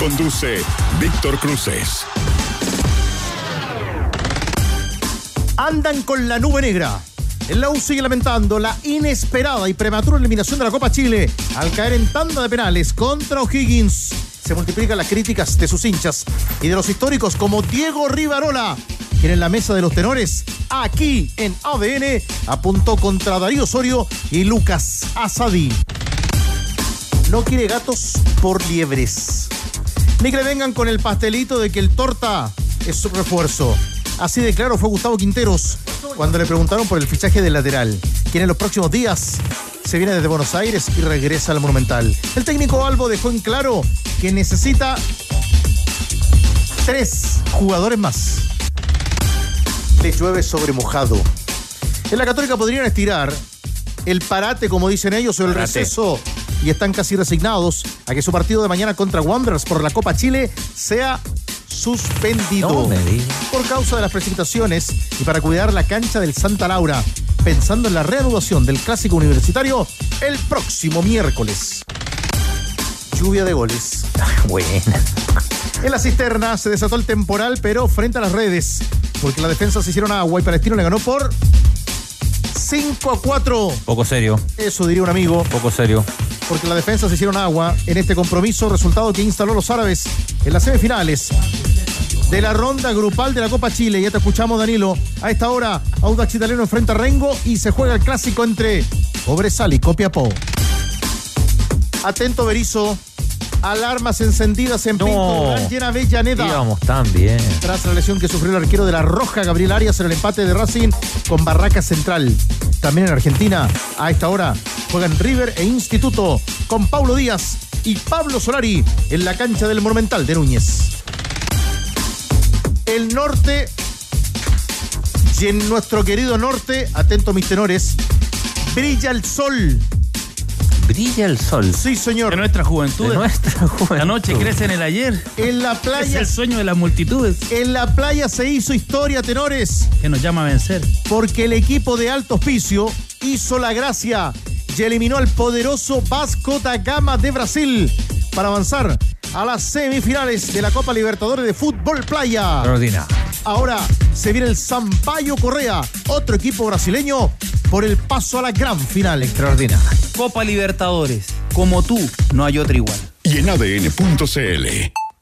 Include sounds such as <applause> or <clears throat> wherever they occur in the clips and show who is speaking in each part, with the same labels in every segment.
Speaker 1: Conduce Víctor Cruces.
Speaker 2: Andan con la nube negra. El Lau sigue lamentando la inesperada y prematura eliminación de la Copa Chile al caer en tanda de penales contra O'Higgins. Se multiplican las críticas de sus hinchas y de los históricos como Diego Rivarola, quien en la mesa de los tenores, aquí en ADN, apuntó contra Darío Osorio y Lucas Asadi. No quiere gatos por liebres. Ni que le vengan con el pastelito de que el torta es su refuerzo. Así de claro fue Gustavo Quinteros cuando le preguntaron por el fichaje del lateral, quien en los próximos días se viene desde Buenos Aires y regresa al Monumental. El técnico Albo dejó en claro que necesita tres jugadores más. Le llueve sobre mojado. En la Católica podrían estirar el parate, como dicen ellos, o el
Speaker 3: Parate.
Speaker 2: receso y están casi resignados a que su partido de mañana contra Wanderers por la Copa Chile sea suspendido
Speaker 3: No
Speaker 2: por causa de las precipitaciones y para cuidar la cancha del Santa Laura, pensando en la reanudación del clásico universitario el próximo miércoles. Lluvia de goles.
Speaker 3: Buena.
Speaker 2: En la cisterna se desató el temporal, pero frente a las redes, porque la defensa se hicieron agua y Palestino le ganó por 5 a 4.
Speaker 3: Poco serio,
Speaker 2: Eso diría un amigo,
Speaker 3: poco serio.
Speaker 2: porque la defensa se hicieron agua en este compromiso, resultado que instaló los árabes en las semifinales de la ronda grupal de la Copa Chile. Ya te escuchamos, Danilo. A esta hora, Audax Italiano enfrenta a Rengo y se juega el clásico entre Cobresal y Copiapó. Atento, Berizo. Alarmas encendidas en. Pinto Durán, llena Avellaneda.
Speaker 3: Íbamos tan bien.
Speaker 2: Tras la lesión que sufrió el arquero de la Roja, Gabriel Arias, en el empate de Racing con Barraca Central. También en Argentina, a esta hora, juegan River e Instituto con Paulo Díaz y Pablo Solari en la cancha del Monumental de Núñez. El norte, y en nuestro querido norte, atento mis tenores, brilla el sol.
Speaker 3: Brilla el sol.
Speaker 2: Sí, señor.
Speaker 4: De nuestra juventud.
Speaker 3: De nuestra juventud.
Speaker 4: La noche crece en el ayer.
Speaker 2: En la
Speaker 4: Es
Speaker 2: playa,
Speaker 4: el sueño de las multitudes
Speaker 2: en la playa se hizo historia, tenores.
Speaker 4: que nos llama a vencer.
Speaker 2: porque el equipo de Alto Hospicio hizo la gracia y eliminó al poderoso Vasco da Gama de Brasil para avanzar a las semifinales de la Copa Libertadores de Fútbol Playa.
Speaker 3: Extraordinario.
Speaker 2: Ahora se viene el Sampaio Correa, otro equipo brasileño, por el paso a la gran final.
Speaker 3: Extraordinario.
Speaker 4: Copa Libertadores. Como tú, no hay otra igual.
Speaker 1: Y en ADN.cl.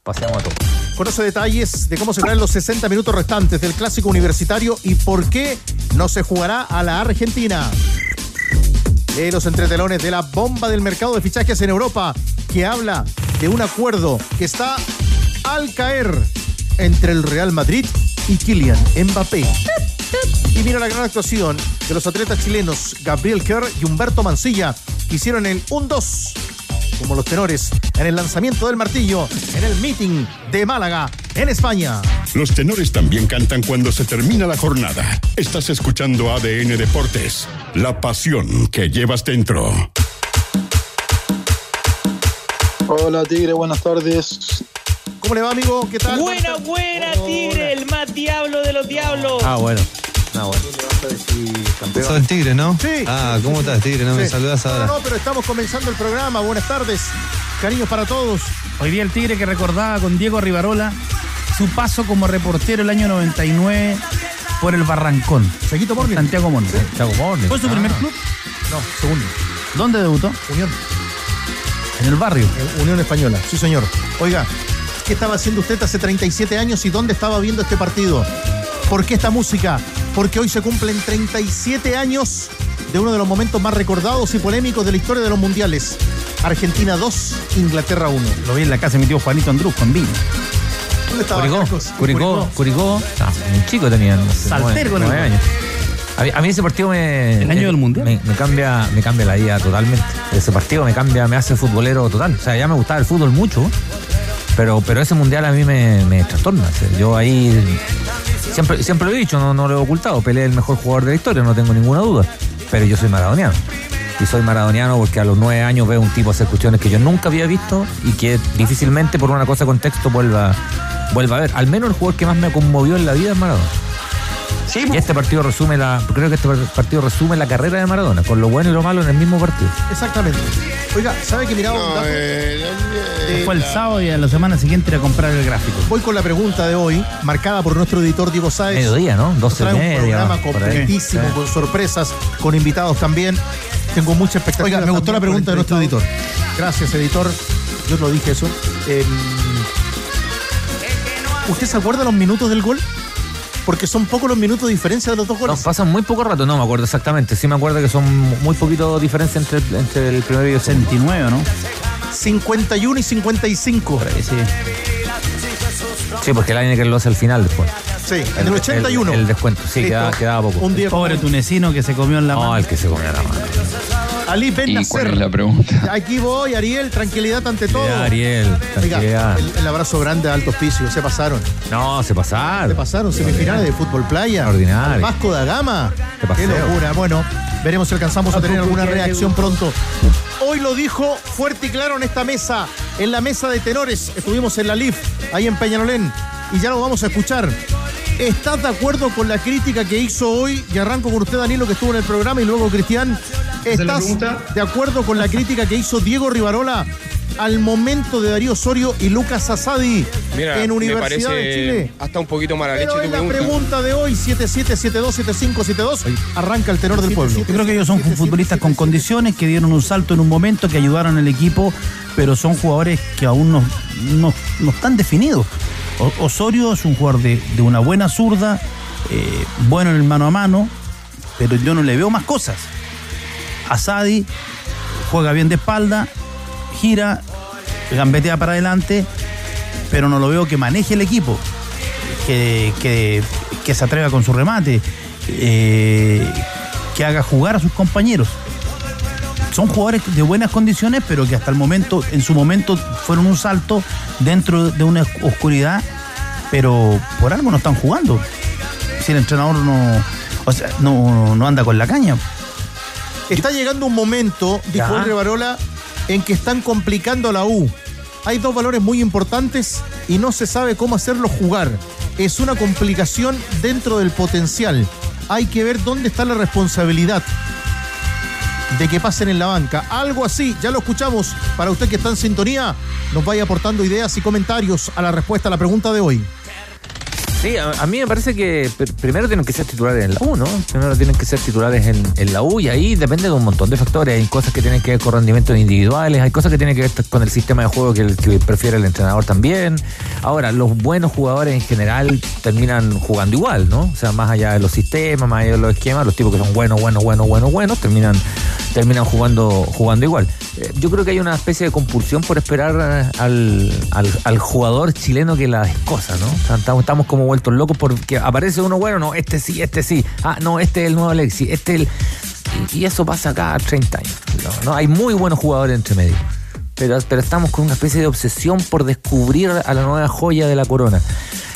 Speaker 3: Paseamos a todo.
Speaker 2: Conoce detalles de cómo serán los 60 minutos restantes del clásico universitario y por qué no se jugará a la Argentina. Lee los entretelones de la bomba del mercado de fichajes en Europa, que habla de un acuerdo que está al caer entre el Real Madrid y Kylian Mbappé. Y mira la gran actuación de los atletas chilenos Gabriel Kerr y Humberto Mancilla, que hicieron el 1-2 como los tenores en el lanzamiento del martillo en el meeting de Málaga, en España.
Speaker 1: Los tenores también cantan cuando se termina la jornada. Estás escuchando ADN Deportes. La pasión que llevas dentro.
Speaker 5: Hola Tigre, buenas tardes.
Speaker 2: ¿Cómo le va, amigo? ¿Qué tal?
Speaker 4: Buena, buena, Tigre, el más diablo de los diablos.
Speaker 3: Ah, bueno. Ah, bueno.
Speaker 6: Sos el Tigre, ¿no?
Speaker 2: Sí.
Speaker 6: Ah, ¿cómo estás, Tigre? No me saludas
Speaker 2: No,
Speaker 6: ahora.
Speaker 2: no, pero estamos comenzando el programa. Buenas tardes. Cariños para todos.
Speaker 4: Hoy día el Tigre que recordaba con Diego Rivarola su paso como reportero el año 99 por el Barrancón.
Speaker 2: Seguito Morning.
Speaker 4: Santiago Morning.
Speaker 3: Chaco Morning.
Speaker 4: ¿Fue su
Speaker 3: Ah.
Speaker 4: primer club?
Speaker 2: No, segundo.
Speaker 4: ¿Dónde debutó?
Speaker 2: Unión.
Speaker 4: En el barrio.
Speaker 2: Eh, Unión Española. Sí, señor. Oiga, ¿qué estaba haciendo usted hace 37 años y dónde estaba viendo este partido? ¿Por qué esta música? Porque hoy se cumplen 37 años de uno de los momentos más recordados y polémicos de la historia de los mundiales. Argentina 2, Inglaterra 1.
Speaker 4: Lo vi en la casa de mi tío Juanito Andrus con vino.
Speaker 2: ¿Dónde estaba
Speaker 3: Curicó,
Speaker 2: Marcos?
Speaker 3: Curicó, Curicó. Ah, un chico tenía, no sé,
Speaker 4: Saltero
Speaker 3: nueve-
Speaker 4: con el
Speaker 3: nueve
Speaker 4: gol.
Speaker 3: años. A mí, a mí ese partido me.
Speaker 4: El año del Mundial.
Speaker 3: Me, me cambia, me cambia la vida totalmente. Ese partido me cambia, me hace futbolero total. O sea, ya me gustaba el fútbol mucho. Pero, pero ese mundial a mí me, me trastorna. Yo ahí siempre, siempre lo he dicho, no, no lo he ocultado. Pelé es el mejor jugador de la historia, no tengo ninguna duda. Pero yo soy maradoniano. Y soy maradoniano porque a los nueve años veo un tipo hacer cuestiones que yo nunca había visto y que difícilmente por una cosa de contexto vuelva, vuelva a ver. Al menos el jugador que más me conmovió en la vida es Maradona.
Speaker 7: Sí,
Speaker 3: Y este partido resume la, creo que este partido resume la carrera de Maradona, con lo bueno y lo malo en el mismo partido.
Speaker 2: Exactamente. Oiga, ¿sabe que miraba un dato?
Speaker 8: eh, eh,
Speaker 4: Fue el sábado y a la semana siguiente ir a comprar el gráfico.
Speaker 2: Voy con la pregunta de hoy, marcada por nuestro editor Diego Sáez.
Speaker 3: Mediodía, ¿no? 12 y
Speaker 2: Trae un
Speaker 3: media.
Speaker 2: programa
Speaker 3: por ahí.
Speaker 2: completísimo,
Speaker 3: Sí.
Speaker 2: con sorpresas, con invitados también. Tengo mucha expectativa. Oiga, me gustó la pregunta de nuestro editor. Gracias, editor. Yo lo dije eso. Eh, ¿Usted se acuerda los minutos del gol? Porque son pocos los minutos de diferencia de los dos
Speaker 3: Nos
Speaker 2: goles.
Speaker 3: pasan muy poco rato, no me acuerdo exactamente. Sí me acuerdo que son muy poquito diferencia entre, entre el primero y el segundo.
Speaker 4: 69, ¿no?
Speaker 2: 51 y 55.
Speaker 4: Sí.
Speaker 3: Sí, porque el Lineker lo hace al final después.
Speaker 2: Sí, en el 81.
Speaker 3: El, el descuento, sí, quedaba, quedaba poco.
Speaker 2: Un día
Speaker 4: Pobre tunecino que se comió en la
Speaker 3: No,
Speaker 4: mano.
Speaker 3: el que se comió la mano.
Speaker 2: Ali Ben
Speaker 7: ¿Y
Speaker 2: Nasser.
Speaker 7: cuál es la pregunta? <laughs>
Speaker 2: Aquí voy, Ariel, tranquilidad ante todo.
Speaker 3: Ya, Ariel,
Speaker 2: Oiga,
Speaker 3: tranquilidad.
Speaker 2: el, el abrazo grande a Alto Hospicio, se pasaron.
Speaker 3: No, se
Speaker 2: Se
Speaker 3: pasaron.
Speaker 2: pasaron semifinales de fútbol playa.
Speaker 3: Extraordinario.
Speaker 2: Al Vasco da Gama.
Speaker 3: Qué paseo.
Speaker 2: Qué locura. Bueno, veremos si alcanzamos a tener alguna reacción pronto. Hoy lo dijo fuerte y claro en esta mesa, en la mesa de tenores. Estuvimos en la LIF, ahí en Peñalolén, y ya lo vamos a escuchar. ¿Estás de acuerdo con la crítica que hizo hoy? Y arranco con usted, Danilo, que estuvo en el programa, y luego Cristian. ¿Estás de acuerdo con la crítica que hizo Diego Rivarola al momento de Darío Osorio y Lucas Asadi
Speaker 8: Mira,
Speaker 2: en Universidad
Speaker 8: parece
Speaker 2: de Chile?
Speaker 8: hasta un poquito mala leche
Speaker 2: Pero
Speaker 8: tu
Speaker 2: es la
Speaker 8: pregunta.
Speaker 2: pregunta de hoy, 77727572. Arranca el tenor del pueblo.
Speaker 4: Yo creo que ellos son futbolistas con condiciones que dieron un salto en un momento, que ayudaron al equipo, pero son jugadores que aún no, no, no están definidos. O- Osorio es un jugador de, de una buena zurda, eh, bueno en el mano a mano, pero yo no le veo más cosas. Asadi juega bien de espalda, gira, gambetea para adelante, pero no lo veo que maneje el equipo, que, que- se atreva con su remate, eh, que haga jugar a sus compañeros. Son jugadores de buenas condiciones, pero que hasta el momento, en su momento, fueron un salto dentro de una oscuridad, pero por algo no están jugando. Si el entrenador no, o sea, no, no anda con la caña.
Speaker 2: Está llegando un momento, dijo
Speaker 3: Ya.
Speaker 2: el Revarola, en que están complicando a la U. Hay dos valores muy importantes y no se sabe cómo hacerlos jugar. Es una complicación dentro del potencial. Hay que ver dónde está la responsabilidad de que pasen en la banca. Algo así, ya lo escuchamos. Para usted que está en sintonía, nos vaya aportando ideas y comentarios a la respuesta a la pregunta de hoy.
Speaker 3: Sí, a, a mí me parece que pr- primero tienen que ser titulares en la U, ¿no? Primero tienen que ser titulares en, en la U y ahí depende de un montón de factores. Hay cosas que tienen que ver con rendimientos individuales, hay cosas que tienen que ver con el sistema de juego que prefiere el entrenador también. Ahora, los buenos jugadores en general terminan jugando igual, ¿no? O sea, más allá de los sistemas, más allá de los esquemas, los tipos que son buenos, buenos, buenos, buenos, buenos, terminan, terminan jugando, jugando igual. Eh, yo creo que hay una especie de compulsión por esperar eh, al, al, jugador chileno que las cosas, ¿no? Estamos, estamos como vueltos locos porque aparece uno bueno, no, este sí, este sí. Ah, no, este es el nuevo Alexi, este es el... Y, y eso pasa cada 30 años. ¿no? ¿no? Hay muy buenos jugadores entre medio. Pero, pero estamos con una especie de obsesión por descubrir a la nueva joya de la corona.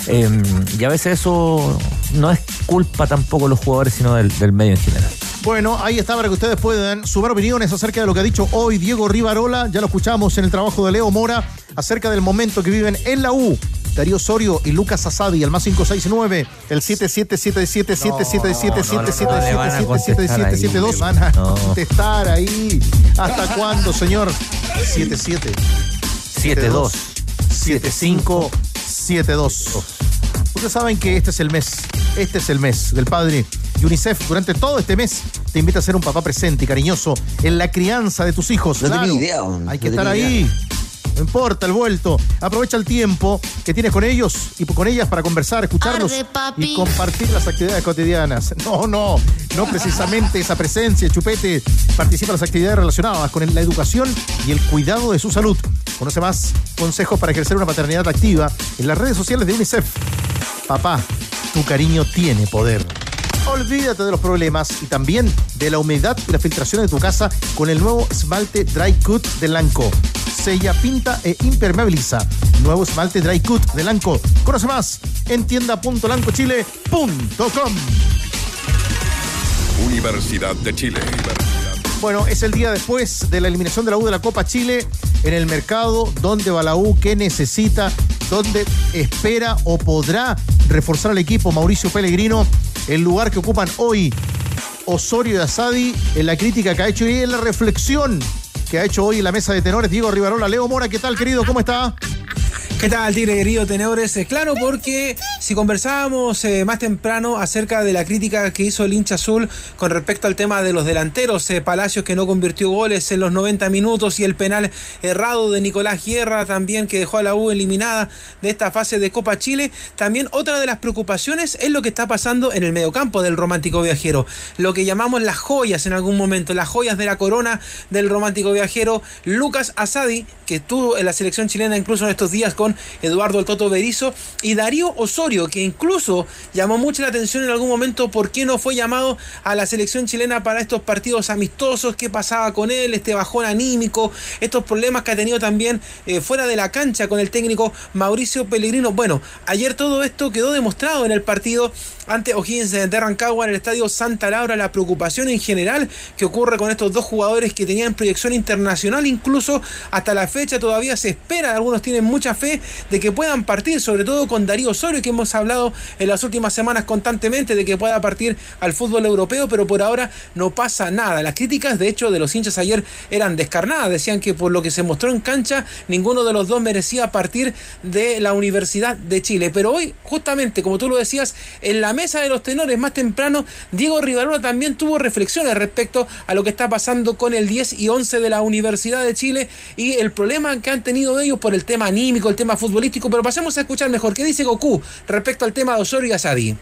Speaker 3: Eh, y a veces eso no es culpa tampoco de los jugadores, sino del, medio en general.
Speaker 2: Bueno, ahí está para que ustedes puedan sumar opiniones acerca de lo que ha dicho hoy Diego Rivarola. Ya lo escuchamos en el trabajo de Leo Mora acerca del momento que viven en la U. Darío Osorio y Lucas Asadi, al más 569, el 77777777777772. Van a contestar ahí. ¿Hasta cuándo, señor? 77
Speaker 3: 7-2.
Speaker 2: 7572. Ustedes saben que este es el mes, este es el mes del padre. Y UNICEF durante todo este mes te invita a ser un papá presente y cariñoso en la crianza de tus hijos.
Speaker 9: No tenía
Speaker 2: Claro,
Speaker 9: idea,
Speaker 2: Hay que estar
Speaker 9: idea.
Speaker 2: ahí. No importa el vuelto. Aprovecha el tiempo que tienes con ellos y con ellas para conversar, escucharlos
Speaker 10: Arde,
Speaker 2: y compartir las actividades cotidianas. <laughs> No, no, no precisamente esa presencia, chupete. Participa en las actividades relacionadas con la educación y el cuidado de su salud. Conoce más consejos para ejercer una paternidad activa en las redes sociales de UNICEF. Papá, tu cariño tiene poder. Olvídate de los problemas y también de la humedad y la filtración de tu casa con el nuevo esmalte Dry Cut de Lanco. sella, pinta e impermeabiliza. Nuevo esmalte Dry Cut de Lanco. Conoce más en tienda.lancochile.com.
Speaker 1: Universidad de Chile.
Speaker 2: Bueno, es el día después de la eliminación de la U de la Copa Chile en el mercado. ¿Dónde va la U? ¿Qué necesita? ¿Dónde espera o podrá reforzar al equipo Mauricio Pellegrino? El lugar que ocupan hoy Osorio y Asadi en la crítica que ha hecho y en la reflexión que ha hecho hoy en la mesa de tenores Diego Rivarola. Leo Mora, ¿qué tal, querido? ¿Cómo está?
Speaker 9: ¿Qué tal, Tigre querido tenedores? Eh, claro, porque si conversábamos eh, más temprano acerca de la crítica que hizo el hincha azul con respecto al tema de los delanteros, eh, Palacios que no convirtió goles en los 90 minutos y el penal errado de Nicolás Guerra también que dejó a la U eliminada de esta fase de Copa Chile, también otra de las preocupaciones es lo que está pasando en el mediocampo del romántico viajero, lo que llamamos las joyas en algún momento, las joyas de la corona del romántico viajero, Lucas Asadi, que estuvo en la selección chilena incluso en estos días con Eduardo El Toto Berizo y Darío Osorio, que incluso llamó mucho la atención en algún momento por qué no fue llamado a la selección chilena para estos partidos amistosos, qué pasaba con él, este bajón anímico, estos problemas que ha tenido también eh, fuera de la cancha con el técnico Mauricio Pellegrino. Bueno, ayer todo esto quedó demostrado en el partido ante O'Higgins de Rancagua en el estadio Santa Laura, la preocupación en general que ocurre con estos dos jugadores que tenían proyección internacional, incluso hasta la fecha todavía se espera, algunos tienen mucha fe de que puedan partir, sobre todo con Darío Osorio, que hemos hablado en las últimas semanas constantemente de que pueda partir al fútbol europeo, pero por ahora no pasa nada. Las críticas, de hecho, de los hinchas ayer eran descarnadas, decían que por lo que se mostró en cancha, ninguno de los dos merecía partir de la Universidad de Chile. Pero hoy, justamente, como tú lo decías, en la mesa de los tenores más temprano, Diego Rivarola también tuvo reflexiones respecto a lo que está pasando con el 10 y 11 de la Universidad de Chile y el problema que han tenido ellos por el tema anímico, el tema futbolístico, pero pasemos a escuchar mejor qué dice Goku respecto al tema de Osorio y Asadi.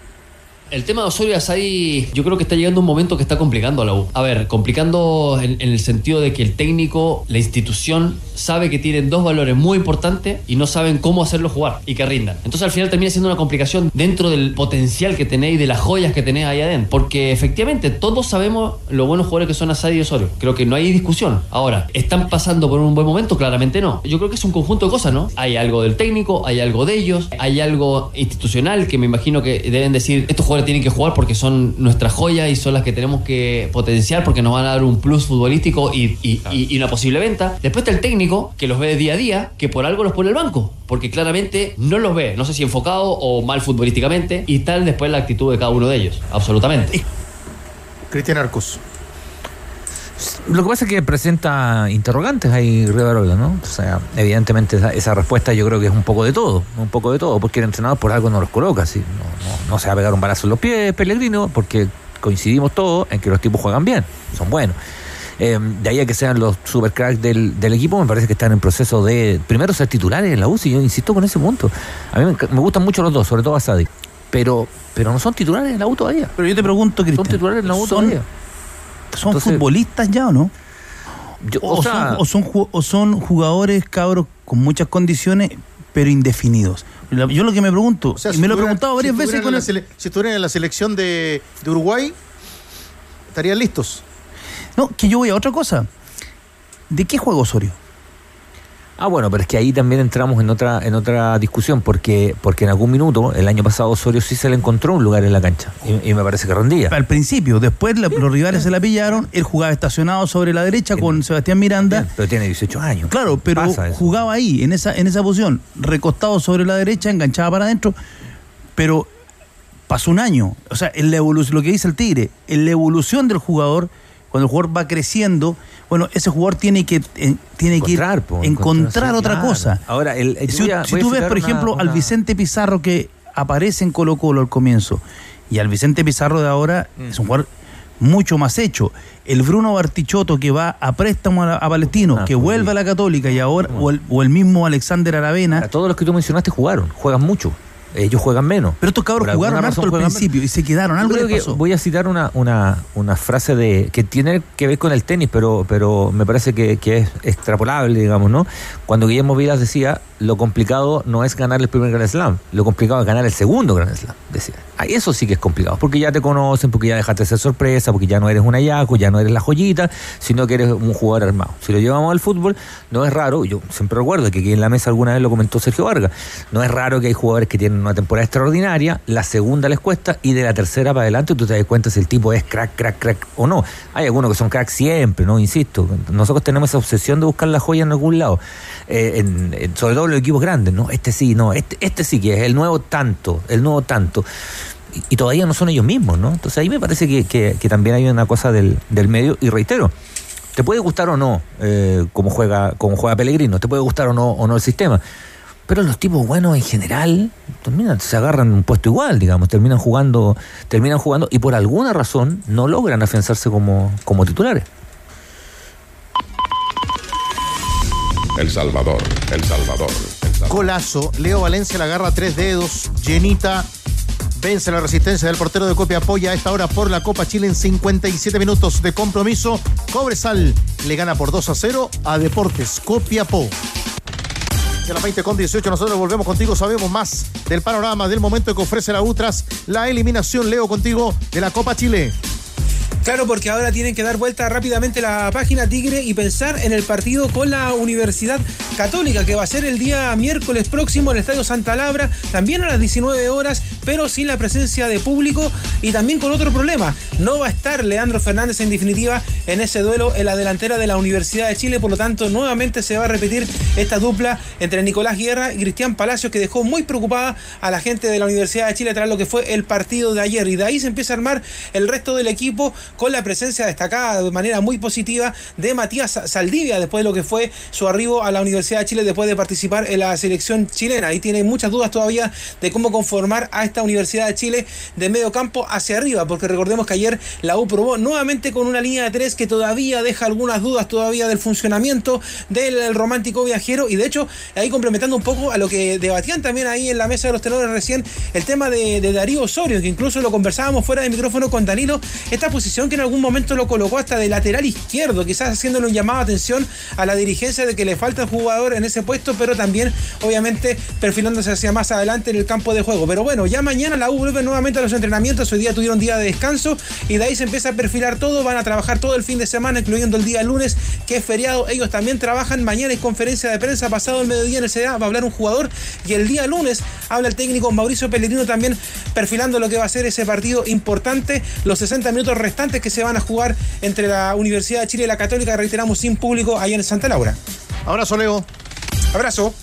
Speaker 11: El tema de Osorio Asadi, yo creo que está llegando un momento que está complicando a la U. A ver, complicando en, en, el sentido de que el técnico, la institución, sabe que tienen dos valores muy importantes y no saben cómo hacerlo jugar y que rindan. Entonces al final termina siendo una complicación dentro del potencial que tenéis, de las joyas que tenéis ahí adentro. Porque efectivamente todos sabemos lo buenos jugadores que son Asadi y Osorio. Creo que no hay discusión. Ahora, ¿están pasando por un buen momento? Claramente no. Yo creo que es un conjunto de cosas, ¿no? Hay algo del técnico, hay algo de ellos, hay algo institucional que me imagino que deben decir, estos jugadores tienen que jugar porque son nuestras joyas y son las que tenemos que potenciar porque nos van a dar un plus futbolístico y, y, y, y una posible venta. Después está el técnico que los ve día a día, que por algo los pone el banco, porque claramente no los ve, no sé si enfocado o mal futbolísticamente, y tal después la actitud de cada uno de ellos, absolutamente.
Speaker 2: Cristian Arcos.
Speaker 3: Lo que pasa es que presenta interrogantes ahí Rivarola, ¿no? O sea, evidentemente esa, esa, respuesta yo creo que es un poco de todo, un poco de todo, porque el entrenador por algo no los coloca, ¿sí? no, no, no se va a pegar un balazo en los pies, Pellegrino, porque coincidimos todos en que los tipos juegan bien, son buenos. Eh, de ahí a que sean los super cracks del, del, equipo, me parece que están en proceso de primero ser titulares en la UCI, yo insisto con ese punto. A mí me, me gustan mucho los dos, sobre todo a Sadi, pero, pero no son titulares en la U todavía.
Speaker 4: Pero yo te pregunto, Cristian,
Speaker 3: ¿son titulares en la U
Speaker 4: son,
Speaker 3: todavía?
Speaker 4: ¿Son Entonces, futbolistas ya o no? Yo, o, o, sea, son, o, son, o son jugadores, cabros, con muchas condiciones, pero indefinidos. Yo lo que me pregunto,
Speaker 2: o sea,
Speaker 4: y
Speaker 2: si
Speaker 4: me lo he preguntado varias
Speaker 2: si
Speaker 4: veces con
Speaker 2: la
Speaker 4: el...
Speaker 2: sele, Si estuvieran en la selección de, de Uruguay, estarían listos.
Speaker 4: No, que yo voy a otra cosa. ¿De qué juega Osorio?
Speaker 3: Ah, bueno, pero es que ahí también entramos en otra en otra discusión, porque porque en algún minuto, el año pasado, Osorio sí se le encontró un lugar en la cancha, y, y me parece que rendía.
Speaker 4: Al principio, después la, los rivales se la pillaron, él jugaba estacionado sobre la derecha con Sebastián Miranda.
Speaker 3: Pero tiene 18 años.
Speaker 4: Claro, pero jugaba ahí, en esa, en esa posición, recostado sobre la derecha, enganchaba para adentro, pero pasó un año. O sea, en la evolución, lo que dice el Tigre, en la evolución del jugador, cuando el jugador va creciendo, bueno, ese jugador tiene que eh, tiene
Speaker 3: encontrar,
Speaker 4: que
Speaker 3: po,
Speaker 4: encontrar,
Speaker 3: encontrar
Speaker 4: otra
Speaker 3: claro.
Speaker 4: cosa.
Speaker 3: Ahora, el, el,
Speaker 4: si,
Speaker 3: a,
Speaker 4: si tú ves, por
Speaker 3: una,
Speaker 4: ejemplo,
Speaker 3: una...
Speaker 4: al Vicente Pizarro que aparece en Colo Colo al comienzo, y al Vicente Pizarro de ahora mm. es un jugador mucho más hecho. El Bruno Bartichotto que va a préstamo a, a Palestino, ah, que vuelve a la Católica y ahora, o el, o el, mismo Alexander Aravena.
Speaker 3: A todos los que tú mencionaste jugaron, juegan mucho. Ellos juegan menos.
Speaker 4: Pero estos cabros
Speaker 3: Por
Speaker 4: jugaron harto al principio y se quedaron. Algo
Speaker 3: creo que
Speaker 4: pasó.
Speaker 3: voy a citar una, una, una frase de que tiene que ver con el tenis, pero, pero me parece que, que es extrapolable, digamos, ¿no? Cuando Guillermo Vilas decía, lo complicado no es ganar el primer Grand Slam, lo complicado es ganar el segundo Grand Slam, decía. Ah, eso sí que es complicado, porque ya te conocen, porque ya dejaste de ser sorpresa, porque ya no eres un ayaco, ya no eres la joyita, sino que eres un jugador armado. Si lo llevamos al fútbol, no es raro, yo siempre recuerdo que aquí en la mesa alguna vez lo comentó Sergio Vargas, no es raro que hay jugadores que tienen una temporada extraordinaria, la segunda les cuesta y de la tercera para adelante tú te das cuenta si el tipo es crack, crack, crack o no. Hay algunos que son crack siempre, ¿no? Insisto, nosotros tenemos esa obsesión de buscar la joya en algún lado, eh, sobre todo los equipos grandes, ¿no? Este sí, no, este, este sí que es el nuevo tanto, el nuevo tanto. Y, todavía no son ellos mismos, ¿no? Entonces ahí me parece que, que- que también hay una cosa del, del medio, y reitero, te puede gustar o no eh, cómo juega cómo juega Pellegrino, te puede gustar o no o no el sistema. Pero los tipos buenos en general terminan, se agarran un puesto igual, digamos, terminan jugando, terminan jugando y por alguna razón no logran afianzarse como, como titulares.
Speaker 1: El Salvador, El Salvador. El Salvador.
Speaker 2: Golazo. Leo Valencia la agarra tres dedos. Llenita. Vence la resistencia del portero de Copia Apoya a esta hora por la Copa Chile en 57 minutos de compromiso. Cobresal le gana por 2 a 0 a Deportes Copiapó. A las 20 con 18 nosotros volvemos contigo, sabemos más del panorama del momento que ofrece la UTRAS, la eliminación, Leo, contigo de la Copa Chile.
Speaker 9: Claro, porque ahora tienen que dar vuelta rápidamente la página Tigre y pensar en el partido con la Universidad Católica, que va a ser el día miércoles próximo en el Estadio Santa Labra, también a las 19 horas, pero sin la presencia de público y también con otro problema. No va a estar Leandro Fernández en definitiva en ese duelo en la delantera de la Universidad de Chile, por lo tanto, nuevamente se va a repetir esta dupla entre Nicolás Guerra y Cristian Palacios, que dejó muy preocupada a la gente de la Universidad de Chile tras lo que fue el partido de ayer. Y de ahí se empieza a armar el resto del equipo con la presencia destacada de manera muy positiva de Matías Saldivia después de lo que fue su arribo a la Universidad de Chile después de participar en la selección chilena. Ahí tiene muchas dudas todavía de cómo conformar a esta Universidad de Chile de medio campo hacia arriba, porque recordemos que ayer la U probó nuevamente con una línea de tres que todavía deja algunas dudas todavía del funcionamiento del romántico viajero y de hecho ahí complementando un poco a lo que debatían también ahí en la mesa de los tenores recién el tema de, Darío Osorio, que incluso lo conversábamos fuera de micrófono con Danilo, esta posición que en algún momento lo colocó hasta de lateral izquierdo, quizás haciéndole un llamado de atención a la dirigencia de que le falta jugador en ese puesto, pero también obviamente perfilándose hacia más adelante en el campo de juego. Pero bueno, ya mañana la U vuelve nuevamente a los entrenamientos, hoy día tuvieron día de descanso y de ahí se empieza a perfilar todo, van a trabajar todo el fin de semana, incluyendo el día lunes, que es feriado, ellos también trabajan, mañana hay conferencia de prensa, pasado el mediodía en el CDA va a hablar un jugador y el día lunes habla el técnico Mauricio Pellegrino también perfilando lo que va a ser ese partido importante, los 60 minutos restantes que se van a jugar entre la Universidad de Chile y la Católica, reiteramos, sin público allá en Santa Laura.
Speaker 2: Abrazo, Leo.
Speaker 9: Abrazo.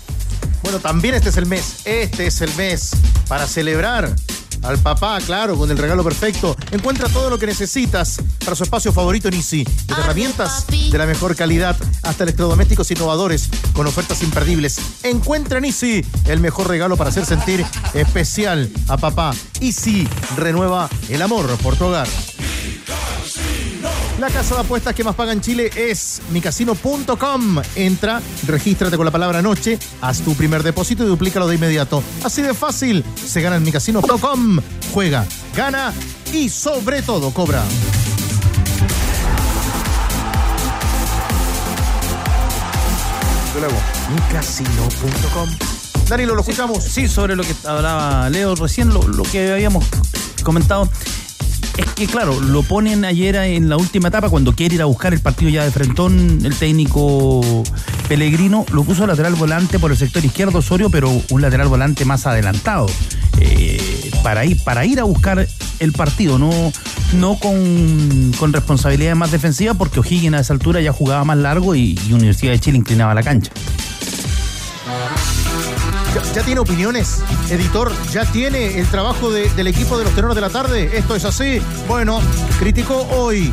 Speaker 2: Bueno, también este es el mes. Este es el mes para celebrar al papá, claro, con el regalo perfecto. Encuentra todo lo que necesitas para su espacio favorito en Easy. Desde herramientas de la mejor calidad hasta electrodomésticos innovadores con ofertas imperdibles. Encuentra en Easy el mejor regalo para hacer sentir especial a papá. Easy renueva el amor por tu hogar. La casa de apuestas que más paga en Chile es micasino.com. Entra, regístrate con la palabra noche, haz tu primer depósito y duplícalo de inmediato. Así de fácil, se gana en micasino.com. Juega, gana y sobre todo cobra. Micasino.com. Danilo, lo escuchamos.
Speaker 4: Sí, sobre lo que hablaba Leo recién, lo, lo que habíamos comentado. Es que, claro, lo ponen ayer en la última etapa, cuando quiere ir a buscar el partido ya de frentón, el técnico Pellegrino lo puso lateral volante por el sector izquierdo Osorio, pero un lateral volante más adelantado. eh, para, ir, para ir a buscar el partido, no, no con, con responsabilidades más defensivas, porque O'Higgins a esa altura ya jugaba más largo y, y Universidad de Chile inclinaba la cancha.
Speaker 2: ¿Ya, ya tiene opiniones? Editor, ¿ya tiene el trabajo de- del equipo de los tenores de la tarde? ¿Esto es así? Bueno, criticó hoy,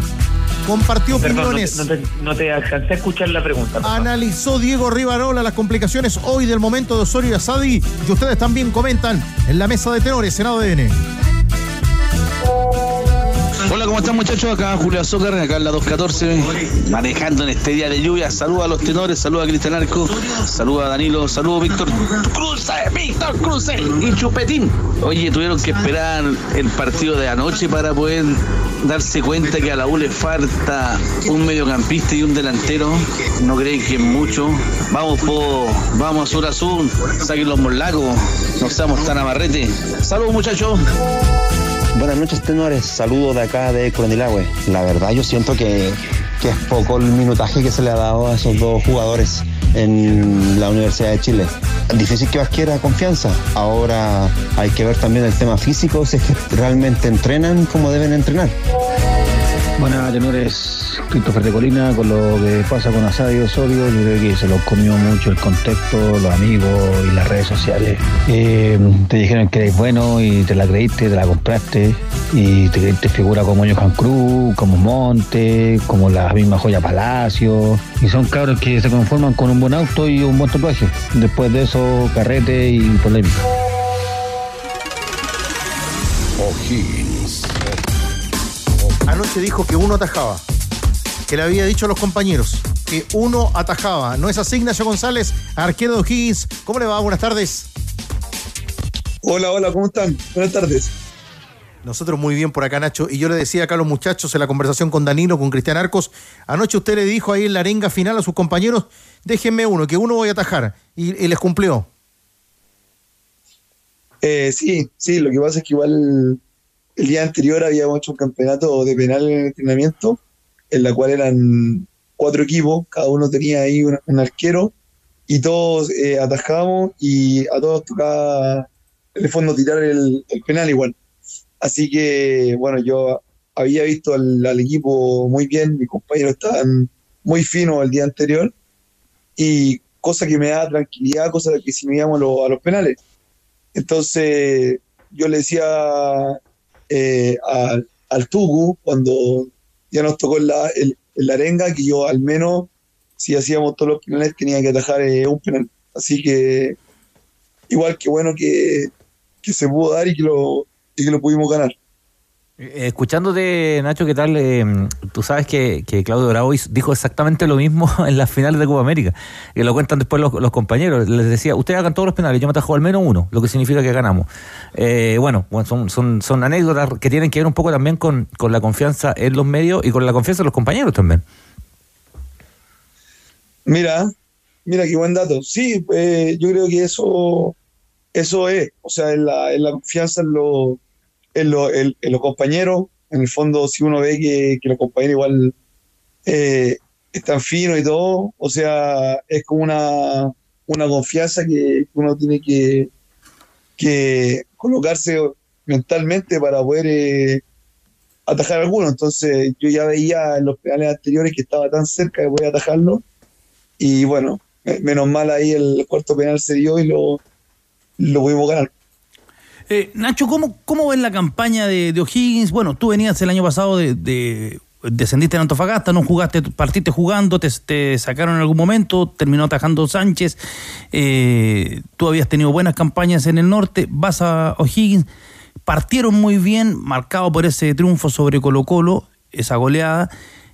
Speaker 2: compartió
Speaker 7: Perdón, no te,
Speaker 2: opiniones.
Speaker 7: no, te, no te alcancé a escuchar la pregunta.
Speaker 2: Analizó Diego Rivarola las complicaciones hoy del momento de Osorio y Asadi y ustedes también comentan en la mesa de tenores en ADN.
Speaker 12: Hola, ¿cómo están muchachos? Acá Julio Azúcar, acá en la 214, manejando en este día de lluvia. Saludos a los tenores, saludos a Cristian Arco, saludos a Danilo, saludos a Víctor Cruz, Víctor Cruz y Chupetín. Oye, tuvieron que esperar el partido de anoche para poder darse cuenta que a la U le falta un mediocampista y un delantero. No creen que es mucho. Vamos, po, vamos Azul Azul, saquen los morlacos, no seamos tan amarrete. Saludos muchachos.
Speaker 13: Buenas noches, tenores. Saludos de acá de Coronilagüe. La verdad, yo siento que, que, es poco el minutaje que se le ha dado a esos dos jugadores en la Universidad de Chile. Difícil que adquiera confianza. Ahora hay que ver también el tema físico, si es que realmente entrenan como deben entrenar.
Speaker 14: Buenas, tenores. Christopher de Colina, con lo que pasa con Asadio Osorio, yo creo que se lo comió mucho el contexto, los amigos y las redes sociales. Eh, te dijeron que eres bueno y te la creíste, te la compraste y te creíste figura como Johan Cruz, como Monte, como la misma Joya Palacio. Y son cabros que se conforman con un buen auto y un buen tatuaje. Después de eso, carrete y polémica.
Speaker 2: O'Higgins. Anoche dijo que uno atajaba, que le había dicho a los compañeros que uno atajaba. ¿No es así, Ignacio González, arquero de O'Higgins? ¿Cómo le va? Buenas tardes.
Speaker 15: Hola, hola, ¿cómo están? Buenas tardes.
Speaker 2: Nosotros muy bien por acá, Nacho. Y yo le decía acá a los muchachos en la conversación con Danilo, con Cristian Arcos, anoche usted le dijo ahí en la arenga final a sus compañeros, déjenme uno, que uno voy a atajar. Y, y les cumplió.
Speaker 15: Eh, sí, sí, lo que pasa es que igual el día anterior habíamos hecho un campeonato de penal en el entrenamiento, en la cual eran cuatro equipos, cada uno tenía ahí un, un arquero, y todos eh, atajábamos y a todos tocaba en el fondo tirar el, el, penal igual. Así que, bueno, yo había visto al, al, equipo muy bien, mis compañeros estaban muy finos el día anterior, y cosa que me da tranquilidad, cosa que si me íbamos lo, a los penales. Entonces, yo le decía eh, al, Tugu, cuando ya nos tocó la, el, arenga, que yo al menos, si hacíamos todos los penales, tenía que atajar eh, un penal. Así que, igual que bueno que, que se pudo dar y que lo, y que lo pudimos ganar.
Speaker 3: Escuchándote, Nacho, ¿qué tal? Eh, tú sabes que, Claudio Bravo dijo exactamente lo mismo <laughs> en las finales de Copa América, que lo cuentan después los, compañeros. Les decía, ustedes hagan todos los penales, yo me atajo al menos uno, lo que significa que ganamos. Eh, bueno, son, anécdotas que tienen que ver un poco también con, con la confianza en los medios y con la confianza de los compañeros también.
Speaker 15: Mira, mira qué buen dato. Sí, eh, yo creo que eso, eso es, o sea, en la, en la confianza en los en, lo, en, en, los compañeros. En el fondo, si uno ve que, los compañeros igual eh, están finos y todo, o sea, es como una, una confianza que uno tiene que, que colocarse mentalmente para poder eh, atajar alguno. Entonces, yo ya veía en los penales anteriores que estaba tan cerca de poder atajarlo. Y bueno, menos mal ahí el cuarto penal se dio y lo, lo pudimos ganar.
Speaker 4: Eh, Nacho, ¿cómo, ¿cómo ven la campaña de, de O'Higgins? Bueno, tú venías el año pasado de, de descendiste en Antofagasta, no jugaste, partiste jugando, te, sacaron en algún momento, terminó atajando Sánchez, eh, tú habías tenido buenas campañas en el norte, vas a O'Higgins, partieron muy bien, marcado por ese triunfo sobre Colo Colo, esa goleada,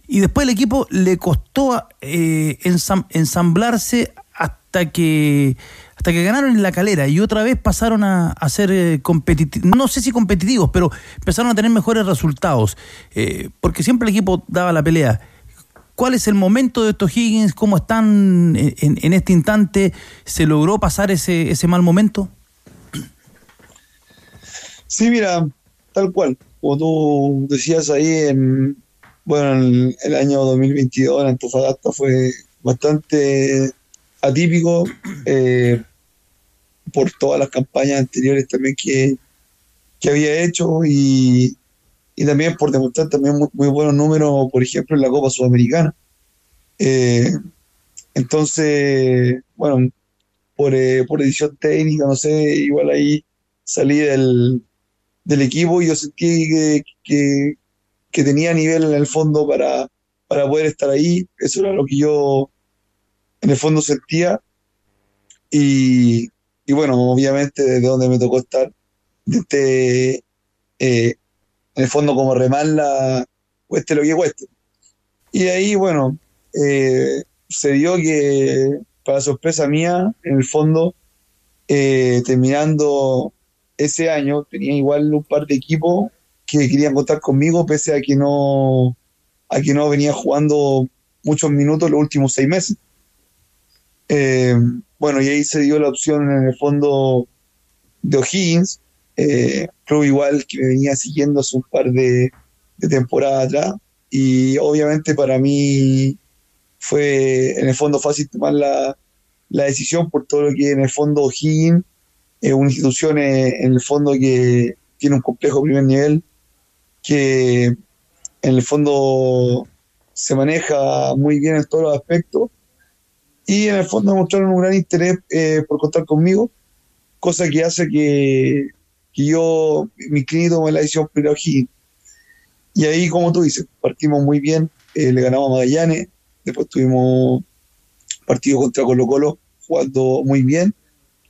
Speaker 4: y después el equipo le costó eh, ensam, ensamblarse hasta que hasta que ganaron en la calera y otra vez pasaron a, a ser eh, competitivos, no sé si competitivos, pero empezaron a tener mejores resultados, eh, porque siempre el equipo daba la pelea. ¿Cuál es el momento de estos Higgins? ¿Cómo están en, en este instante? ¿Se logró pasar ese, ese mal momento?
Speaker 15: Sí, mira, tal cual. Como tú decías ahí, en, bueno, en el año 2022 en Antofagasta fue bastante atípico eh, por todas las campañas anteriores también que, que había hecho y, y, también por demostrar también muy, muy, buenos números, por ejemplo, en la Copa Sudamericana. Eh, entonces, bueno, por, eh, por edición técnica, no sé, igual ahí salí del, del equipo y yo sentí que, que, que, tenía nivel en el fondo para, para poder estar ahí. Eso era lo que yo en el fondo sentía. Y, y bueno, obviamente desde donde me tocó estar, desde eh, en el fondo como remarla, cueste lo que cueste. Y ahí, bueno, eh, se dio que, para sorpresa mía, en el fondo, eh, terminando ese año, tenía igual un par de equipos que querían contar conmigo, pese a que no, a que no venía jugando muchos minutos los últimos seis meses. Eh, bueno, y ahí se dio la opción en el fondo de O'Higgins, eh, club igual que me venía siguiendo hace un par de, de temporadas atrás, y obviamente para mí fue en el fondo fácil tomar la, la decisión por todo lo que en el fondo O'Higgins es una institución eh, en el fondo que tiene un complejo primer nivel, que en el fondo se maneja muy bien en todos los aspectos y en el fondo mostraron un gran interés eh, por contar conmigo, cosa que hace que, que yo mi clínico tome la primero O'Higgins. Y ahí, como tú dices, partimos muy bien, eh, le ganamos a Magallanes, después tuvimos partido contra Colo Colo jugando muy bien,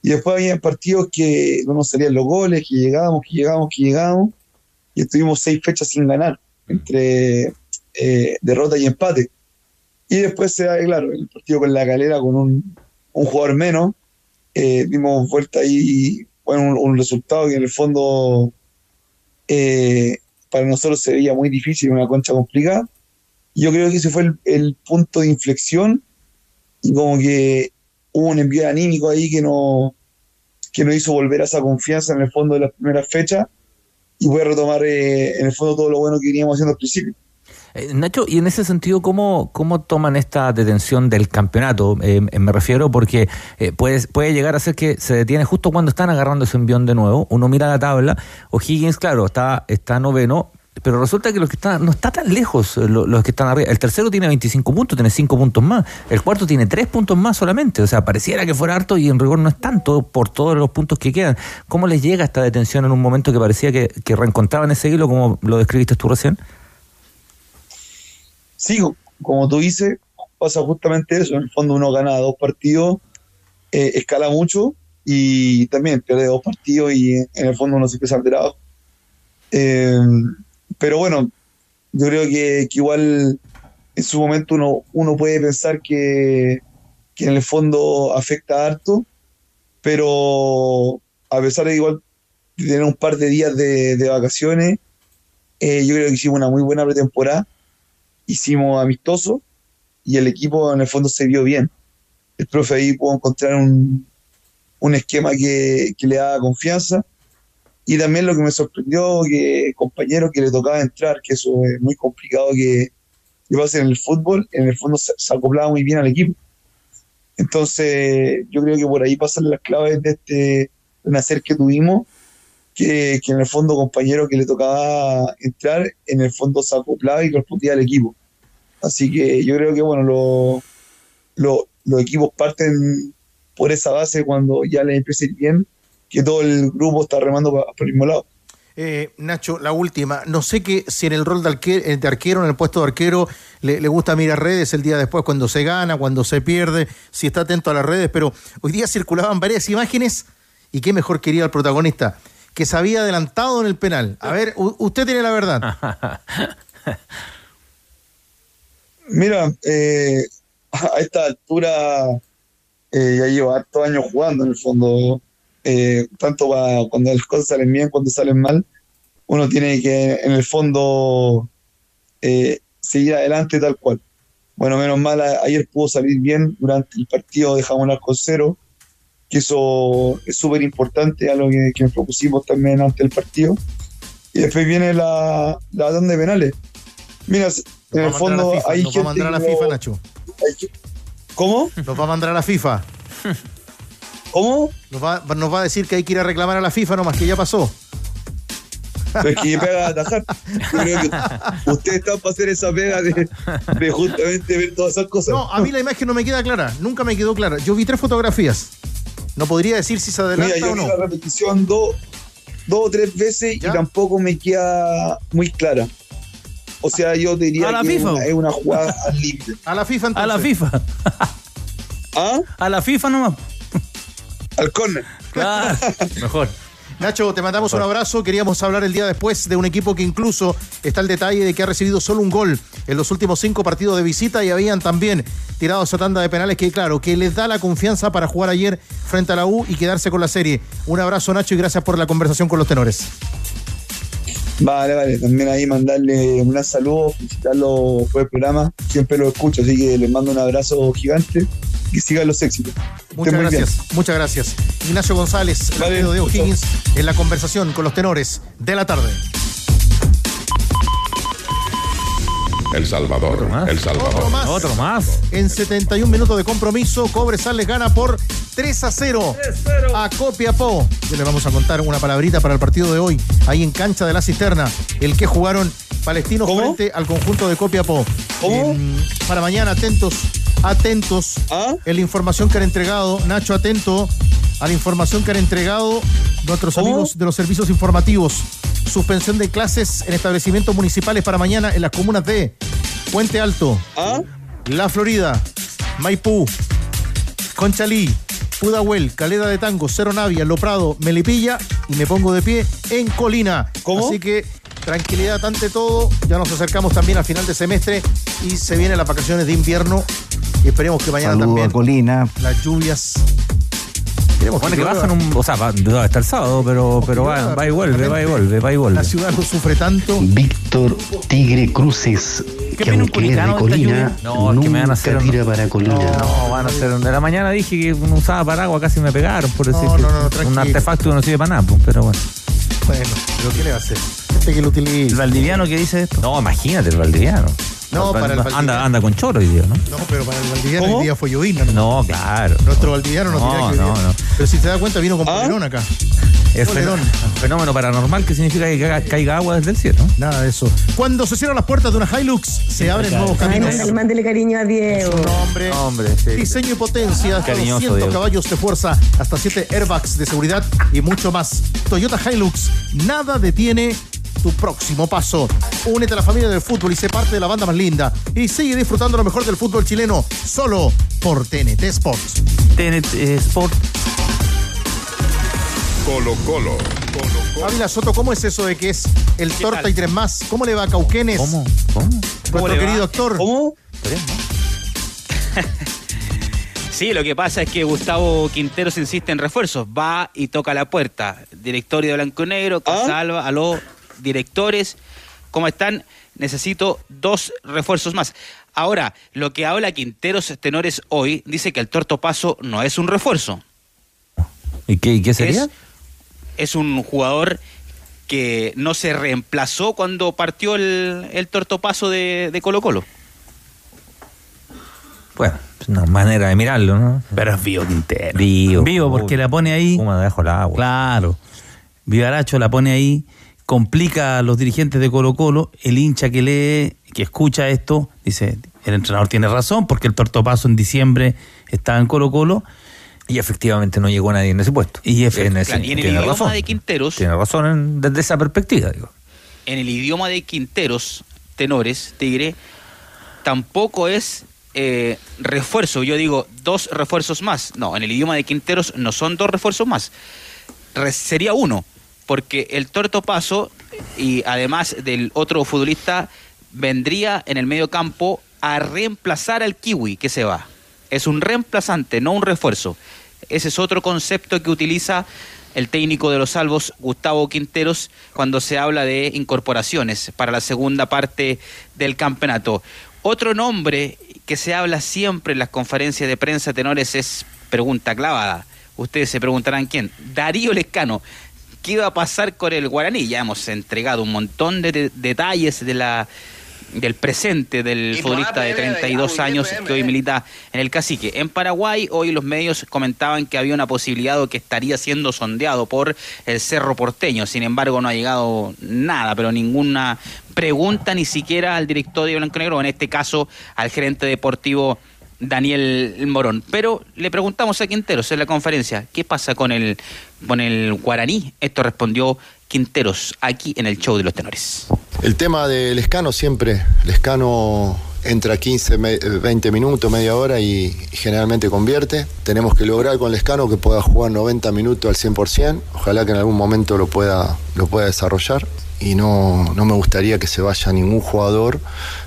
Speaker 15: y después había partidos que no nos salían los goles, que llegábamos, que llegábamos, que llegábamos, y estuvimos seis fechas sin ganar, entre eh, derrota y empate. Y después se da, claro, el partido con la calera con un, jugador menos, eh, dimos vuelta ahí, bueno, un, resultado que en el fondo eh, para nosotros se veía muy difícil, una concha complicada. Yo creo que ese fue el, punto de inflexión y como que hubo un envío anímico ahí que no que nos hizo volver a esa confianza en el fondo de las primeras fechas y a retomar eh, en el fondo todo lo bueno que veníamos haciendo al principio.
Speaker 3: Eh, Nacho, y en ese sentido, ¿cómo, cómo toman esta detención del campeonato? Eh, me refiero porque eh, puede, puede llegar a ser que se detiene justo cuando están agarrando ese envión de nuevo. Uno mira la tabla, O'Higgins, claro, está, está noveno, pero resulta que los que están, no está tan lejos los, los que están arriba. El tercero tiene 25 puntos, tiene 5 puntos más. El cuarto tiene 3 puntos más solamente. O sea, pareciera que fuera harto y en rigor no es tanto por todos los puntos que quedan. ¿Cómo les llega esta detención en un momento que parecía que, que reencontraban ese hilo, como lo describiste tú recién?
Speaker 15: Sí, como tú dices, pasa justamente eso. En el fondo uno gana dos partidos, eh, escala mucho y también pierde dos partidos y en el fondo uno se empieza alterado. Eh, pero bueno, yo creo que, que, igual en su momento uno, uno puede pensar que, que, en el fondo afecta harto, pero a pesar de igual tener un par de días de, de vacaciones, eh, yo creo que hicimos una muy buena pretemporada, hicimos amistoso y el equipo en el fondo se vio bien. El profe ahí pudo encontrar un, un esquema que, que le daba confianza y también lo que me sorprendió, que compañero que le tocaba entrar, que eso es muy complicado que, que pase en el fútbol, en el fondo se, se, acoplaba muy bien al equipo. Entonces, yo creo que por ahí pasan las claves de este nacer que tuvimos, que, que, en el fondo compañero que le tocaba entrar, en el fondo se acoplaba y respondía al equipo. Así que yo creo que, bueno, lo, lo, los equipos parten por esa base cuando ya les empieza a ir bien que todo el grupo está remando por, por el mismo lado.
Speaker 2: Eh, Nacho, la última. No sé que si en el rol de arquero, de arquero en el puesto de arquero, le, le, gusta mirar redes el día después cuando se gana, cuando se pierde, si está atento a las redes, pero hoy día circulaban varias imágenes y qué mejor quería el protagonista, que se había adelantado en el penal. A ver, usted tiene la verdad. <laughs>
Speaker 15: Mira, eh, a esta altura eh, ya llevo hartos años jugando en el fondo eh, tanto para cuando las cosas salen bien, cuando salen mal, uno tiene que en el fondo eh, seguir adelante tal cual. Bueno, menos mal, ayer pudo salir bien durante el partido, dejamos un arco cero, que eso es súper importante, algo que, que propusimos también ante el partido. Y después viene la, la de penales. Mira, en el fondo
Speaker 2: FIFA,
Speaker 15: hay
Speaker 2: nos va a mandar a la FIFA, Nacho.
Speaker 15: ¿Cómo?
Speaker 2: Nos va a mandar a la FIFA.
Speaker 15: ¿Cómo?
Speaker 2: Nos va, nos va a decir que hay que ir a reclamar a la FIFA nomás, que ya pasó.
Speaker 15: Es que pega a atajar. Ustedes están para hacer esa pega de, de, justamente ver todas esas cosas.
Speaker 2: No, a mí la imagen no me queda clara. Nunca me quedó clara. Yo vi tres fotografías. No podría decir si se adelanta
Speaker 15: Mira, yo
Speaker 2: o no.
Speaker 15: vi la repetición dos, dos o tres veces ¿Ya? y tampoco me queda muy clara. O sea, yo diría
Speaker 4: ¿A la
Speaker 15: que
Speaker 4: FIFA?
Speaker 15: Una, es una jugada <laughs> al límite.
Speaker 2: A la FIFA entonces.
Speaker 4: A la FIFA.
Speaker 15: ¿Ah?
Speaker 4: A la FIFA nomás.
Speaker 15: Al córner.
Speaker 3: Claro, <laughs> mejor.
Speaker 2: Nacho, te mandamos un abrazo. Queríamos hablar el día después de un equipo que incluso está el detalle de que ha recibido solo un gol en los últimos cinco partidos de visita y habían también tirado esa tanda de penales que, claro, que les da la confianza para jugar ayer frente a la U y quedarse con la serie. Un abrazo, Nacho, y gracias por la conversación con los tenores.
Speaker 15: Vale, vale. También ahí mandarle un saludo, felicitarlo por el programa. Siempre lo escucho, así que les mando un abrazo gigante y sigan los éxitos.
Speaker 2: Muchas
Speaker 15: Estén
Speaker 2: gracias, muchas gracias. Ignacio González, el
Speaker 15: Vale,
Speaker 2: arquero de. O'Higgins, en la conversación con los tenores de la tarde.
Speaker 1: El Salvador. El Salvador.
Speaker 2: Otro más.
Speaker 3: Otro más.
Speaker 2: En 71 minutos de compromiso, Cobresal les gana por 3 a 0 a Copiapó. Ya le vamos a contar una palabrita para el partido de hoy, ahí en cancha de la cisterna, el que jugaron palestinos frente al conjunto de Copiapó. Em, para mañana, atentos, atentos. En la información que han entregado, Nacho, atento a la información que han entregado nuestros amigos de los servicios informativos. Suspensión de clases en establecimientos municipales para mañana en las comunas de Puente Alto, La Florida, Maipú, Conchalí, Pudahuel, Caleda de Tango, Cerro Navia, Lo Prado, Melipilla y me pongo de pie en Colina. Así que tranquilidad ante todo. Ya nos acercamos también al final de semestre y se vienen las vacaciones de invierno. Y esperemos que mañana
Speaker 16: Saludo
Speaker 2: también
Speaker 16: a Colina.
Speaker 2: las lluvias. Queremos
Speaker 3: Bueno, que bajan un. O sea, va, debe estar el sábado, pero, pero va, va y vuelve, va y vuelve, va y vuelve.
Speaker 2: La ciudad no sufre tanto.
Speaker 16: Víctor Tigre Cruces, que
Speaker 3: viene un
Speaker 16: aunque es de Colina?
Speaker 3: No, es que me van a
Speaker 16: nunca
Speaker 3: hacer
Speaker 16: tira para Colina.
Speaker 3: No, van a ser. De la mañana dije que uno usaba paraguas, casi me pegaron por decir
Speaker 2: No, no, no,
Speaker 3: un artefacto que no sirve para nada, pues, pero bueno.
Speaker 2: Bueno, pero ¿qué le va a hacer? Este que lo utiliza.
Speaker 4: ¿El valdiviano que dice esto?
Speaker 3: No, imagínate el valdiviano.
Speaker 2: No, para el
Speaker 3: anda,
Speaker 2: valdiviano.
Speaker 3: anda con choro hoy día, ¿no?
Speaker 2: No, pero para el Valdiviano hoy día fue llovina. ¿no?
Speaker 3: No, claro.
Speaker 2: Nuestro Valdiviano no,
Speaker 3: No,
Speaker 2: tenía que
Speaker 3: no,
Speaker 2: vivir.
Speaker 3: no.
Speaker 2: Pero si te das cuenta, vino con polerón acá.
Speaker 3: Es
Speaker 2: Polerón.
Speaker 3: fenó- fenómeno paranormal que significa que caiga, caiga agua desde el cielo.
Speaker 2: Nada de eso. Cuando se cierran las puertas de una Hilux, se abren nuevos caminos.
Speaker 17: Mándale, mándele cariño a Diego.
Speaker 2: Su nombre,
Speaker 3: Hombre, sí.
Speaker 2: diseño y potencia, hasta
Speaker 3: Cariñoso,
Speaker 2: 200
Speaker 3: Diego.
Speaker 2: caballos de fuerza, hasta 7 airbags de seguridad y mucho más. Toyota Hilux, nada detiene tu próximo paso. Únete a la familia del fútbol y sé parte de la banda más linda. Y sigue disfrutando lo mejor del fútbol chileno, solo por TNT Sports.
Speaker 4: TNT Sport.
Speaker 1: Colo Colo.
Speaker 2: Ávila Soto, ¿cómo es eso de que es el torta y tres más? ¿Cómo le va a Cauquenes?
Speaker 3: ¿Cómo? ¿Cómo?
Speaker 2: Nuestro
Speaker 18: le va?
Speaker 2: querido actor.
Speaker 15: ¿Cómo? <laughs>
Speaker 18: Sí, lo que pasa es que Gustavo Quinteros insiste en refuerzos. Va y toca la puerta. Directorio de Blanco y Negro, Casalva, a los directores. ¿Cómo están? Necesito dos refuerzos más. Ahora, lo que habla Quinteros Tenores hoy dice que el Torto Paso no es un refuerzo.
Speaker 3: ¿Y qué, y qué sería?
Speaker 18: Es, es un jugador que no se reemplazó cuando partió el, el tortopaso de, de Colo Colo.
Speaker 3: Bueno, es una manera de mirarlo, ¿no?
Speaker 4: Pero es Vivo Quintero.
Speaker 3: Vivo.
Speaker 4: Vivo porque la pone ahí.
Speaker 3: ¿Cómo dejo la agua?
Speaker 4: Claro. Vivaracho la pone ahí, complica a los dirigentes de Colo Colo, el hincha que lee, que escucha esto, dice, el entrenador tiene razón porque el tortopaso en diciembre estaba en Colo Colo.
Speaker 3: Y efectivamente no llegó nadie en ese puesto.
Speaker 4: Y,
Speaker 3: En ese-
Speaker 18: Claro, y en el
Speaker 3: tiene
Speaker 18: idioma
Speaker 3: razón.
Speaker 18: de Quinteros,
Speaker 3: Tiene razón en- desde esa perspectiva, digo.
Speaker 18: en el idioma de Quinteros, tenores, Tigre, tampoco es eh, refuerzo. Yo digo dos refuerzos más. No, en el idioma de Quinteros no son dos refuerzos más. Re- sería uno, porque el Torto Paso y además del otro futbolista vendría en el medio campo a reemplazar al Kiwi que se va. Es un reemplazante, no un refuerzo. Ese es otro concepto que utiliza el técnico de los salvos, Gustavo Quinteros, cuando se habla de incorporaciones para la segunda parte del campeonato. Otro nombre que se habla siempre en las conferencias de prensa tenores es pregunta clavada. Ustedes se preguntarán quién. Darío Lescano. ¿Qué iba a pasar con el Guaraní? Ya hemos entregado un montón de, de- detalles de la del presente del futbolista de 32 años que hoy milita en el cacique. En Paraguay, hoy los medios comentaban que había una posibilidad o que estaría siendo sondeado por el Cerro Porteño. Sin embargo, no ha llegado nada, pero ninguna pregunta ni siquiera al director de Blanco Negro, en este caso al gerente deportivo Daniel Morón. Pero le preguntamos a Quinteros en la conferencia, ¿qué pasa con el, con el guaraní? Esto respondió Quinteros aquí en el show de los tenores.
Speaker 19: El tema del escano siempre, el escano
Speaker 17: entra 15, me- 20 minutos, media hora y generalmente convierte. Tenemos que lograr con Lescano que pueda jugar 90 minutos al 100%. Ojalá que en algún momento lo pueda, lo pueda desarrollar. Y no, no me gustaría que se vaya ningún jugador,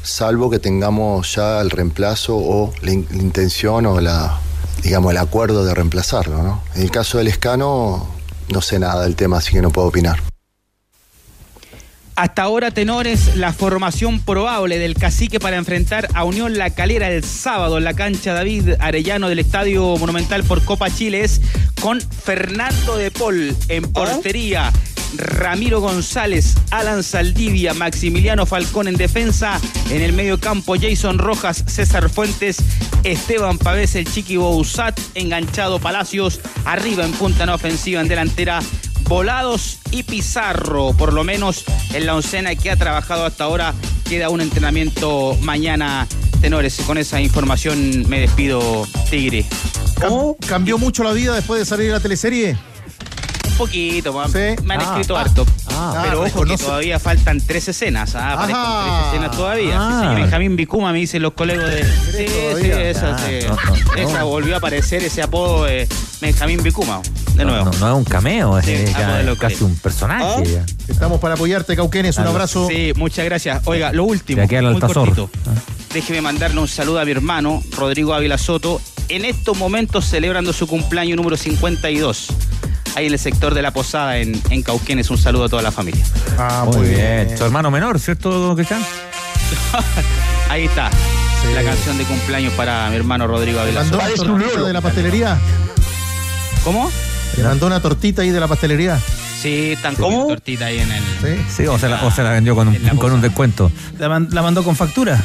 Speaker 17: salvo que tengamos ya el reemplazo o la, la intención o la, digamos, el acuerdo de reemplazarlo. ¿no? En el caso del Escano, no sé nada del tema, así que no puedo opinar.
Speaker 18: Hasta ahora, tenores, la formación probable del cacique para enfrentar a Unión La Calera el sábado en la cancha David Arellano del Estadio Monumental por Copa Chile es con Fernando de Paul en portería. Ramiro González, Alan Saldivia, Maximiliano Falcón en defensa, en el medio campo Jason Rojas, César Fuentes, Esteban Pavés, el Chiqui Bouzat, enganchado Palacios, arriba en punta en ofensiva, en delantera Volados y Pizarro, por lo menos en la oncena que ha trabajado hasta ahora, queda un entrenamiento mañana. Tenores, con esa información me despido, Tigre.
Speaker 2: Cam- ¿Cambió mucho la vida después de salir de la teleserie?
Speaker 18: Poquito, me han
Speaker 2: Ah,
Speaker 18: escrito
Speaker 2: ah,
Speaker 18: harto.
Speaker 2: ah,
Speaker 18: pero
Speaker 2: ah,
Speaker 18: ojo que todavía faltan tres escenas. Ah, aparezco en
Speaker 2: Ajá.
Speaker 18: tres escenas todavía.
Speaker 2: Ah.
Speaker 18: Sí, señor Benjamín Bicuma me dicen los colegas de. Sí, sí, esa,
Speaker 3: Ah,
Speaker 18: sí.
Speaker 3: no, no, no.
Speaker 18: Esa volvió a aparecer ese apodo de Benjamín Bicuma. De nuevo.
Speaker 3: No, no es un cameo, es,
Speaker 18: Sí,
Speaker 3: es ya
Speaker 18: de lo
Speaker 3: casi
Speaker 18: que-
Speaker 3: un personaje. ya.
Speaker 2: Estamos para apoyarte, Cauquenes. Un abrazo.
Speaker 18: Sí, muchas gracias. Oiga, lo último.
Speaker 3: De aquí al
Speaker 18: muy cortito. Déjeme mandarle un saludo a mi hermano, Rodrigo Ávila Soto. En estos momentos celebrando su cumpleaños número 52. Ahí en el sector de la Posada, en, en Cauquenes. Un saludo a toda la familia.
Speaker 2: Ah,
Speaker 3: Muy bien. Su hermano menor, ¿cierto, Cristian? <laughs>
Speaker 18: Ahí está. La canción de cumpleaños para mi hermano Rodrigo
Speaker 2: ¿Le
Speaker 18: Ávila
Speaker 2: mandó
Speaker 18: Soto.
Speaker 2: una tortita de la pastelería?
Speaker 18: ¿Cómo?
Speaker 2: ¿Le mandó una tortita ahí de la pastelería?
Speaker 18: Sí, están con tortita ahí en el.
Speaker 3: Sí, o se la, o se la vendió con un, con un descuento.
Speaker 4: La, man- la mandó con factura.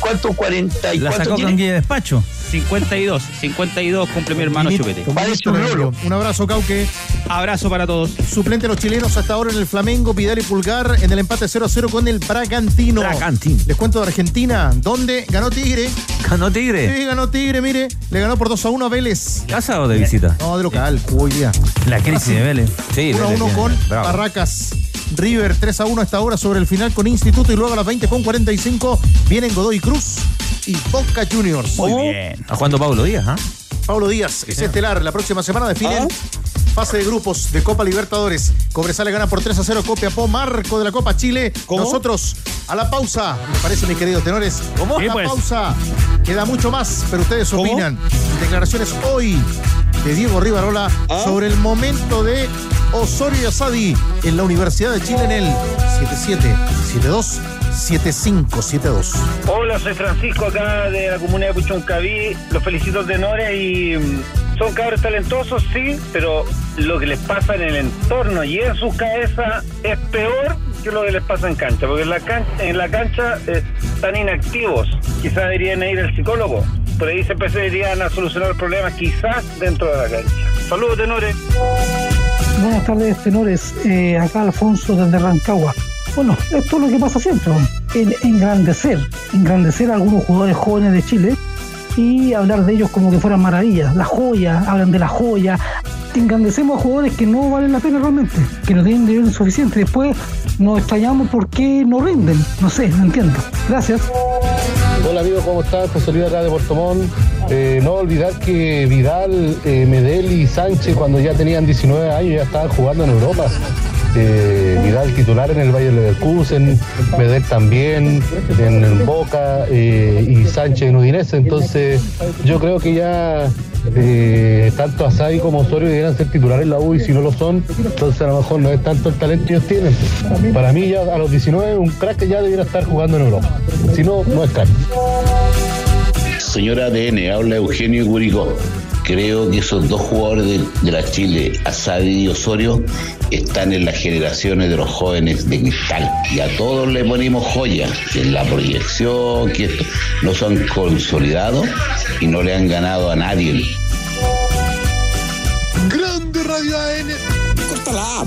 Speaker 12: ¿Cuánto? 40 y
Speaker 4: La
Speaker 12: cuánto
Speaker 4: sacó con guía de despacho.
Speaker 18: 52, 52 cumple mi hermano Chupete.
Speaker 2: envió. Un abrazo, Cauque.
Speaker 18: Abrazo para todos.
Speaker 2: Suplente de los chilenos hasta ahora en el Flamengo, Vidal y Pulgar en el empate 0 a 0 con el Bragantino.
Speaker 3: Bragantino.
Speaker 2: Les cuento de Argentina, donde ganó Tigre.
Speaker 3: ¿Ganó Tigre?
Speaker 2: Sí, ganó Tigre, mire. Le ganó por 2 a 1 a Vélez.
Speaker 3: ¿Casa o de visita?
Speaker 2: No, de local, hoy día.
Speaker 4: La crisis de Vélez.
Speaker 3: Sí,
Speaker 2: 1 a
Speaker 3: Vélez
Speaker 2: 1
Speaker 3: viene.
Speaker 2: con
Speaker 3: Bravo.
Speaker 2: Barracas. River 3 a 1 hasta ahora sobre el final con Instituto y luego a las 20 con 45 vienen Godoy Cruz y Boca Juniors.
Speaker 4: Muy bien.
Speaker 3: Está jugando Pablo Díaz, ¿ah?
Speaker 2: Pablo Díaz es estelar. La próxima semana definen fase de grupos de Copa Libertadores. Cobresal le gana por 3 a 0 Copiapó, marco de la Copa Chile. Nosotros a la pausa. ¿Me parece, mis queridos tenores? ¿Cómo? A la
Speaker 4: pues.
Speaker 2: pausa. Queda mucho más, pero ustedes opinan. Declaraciones hoy de Diego Rivarola sobre el momento de Osorio y Asadi en la Universidad de Chile en el 7772 7572.
Speaker 7: Hola, soy Francisco acá de la comunidad de Puchuncaví. Los felicito tenores y mm, son cabros talentosos, sí, pero lo que les pasa en el entorno y en sus cabezas es peor que lo que les pasa en cancha, porque en la cancha, en la cancha eh, están inactivos. Quizás deberían ir al psicólogo. Por ahí se deberían a solucionar problemas quizás dentro de la cancha. Saludos, tenores.
Speaker 19: Buenas tardes, tenores. Eh, acá Alfonso desde Rancagua. Bueno, esto es lo que pasa siempre, en, engrandecer, engrandecer a algunos jugadores jóvenes de Chile y hablar de ellos como que fueran maravillas. La joya, hablan de la joya. Engrandecemos a jugadores que no valen la pena realmente, que no tienen nivel suficiente. Después nos extrañamos por qué no rinden. No sé, no entiendo. Gracias.
Speaker 20: Hola amigos, ¿cómo están? José Luis acá de Puerto Montt. Eh, no olvidar que Vidal, eh, Medel y Sánchez cuando ya tenían 19 años ya estaban jugando en Europa. Eh, Vidal titular en el Bayern Leverkusen, Medel también en Boca eh, y Sánchez en Udinese. Entonces yo creo que ya eh, tanto Asadi como Osorio deberían ser titulares en la U y si no lo son, entonces a lo mejor no es tanto el talento que ellos tienen. Para mí ya a los 19 un crack ya debiera estar jugando en Europa. Si no, no es crack.
Speaker 21: Señora ADN, habla Eugenio Curicó. Creo que esos dos jugadores de, de la Chile, Asadi y Osorio, están en las generaciones de los jóvenes de cristal. Y a todos le ponemos joya, que en la proyección, que esto, no son consolidados y no le han ganado a nadie.
Speaker 22: Grande Radio AN. Córtala.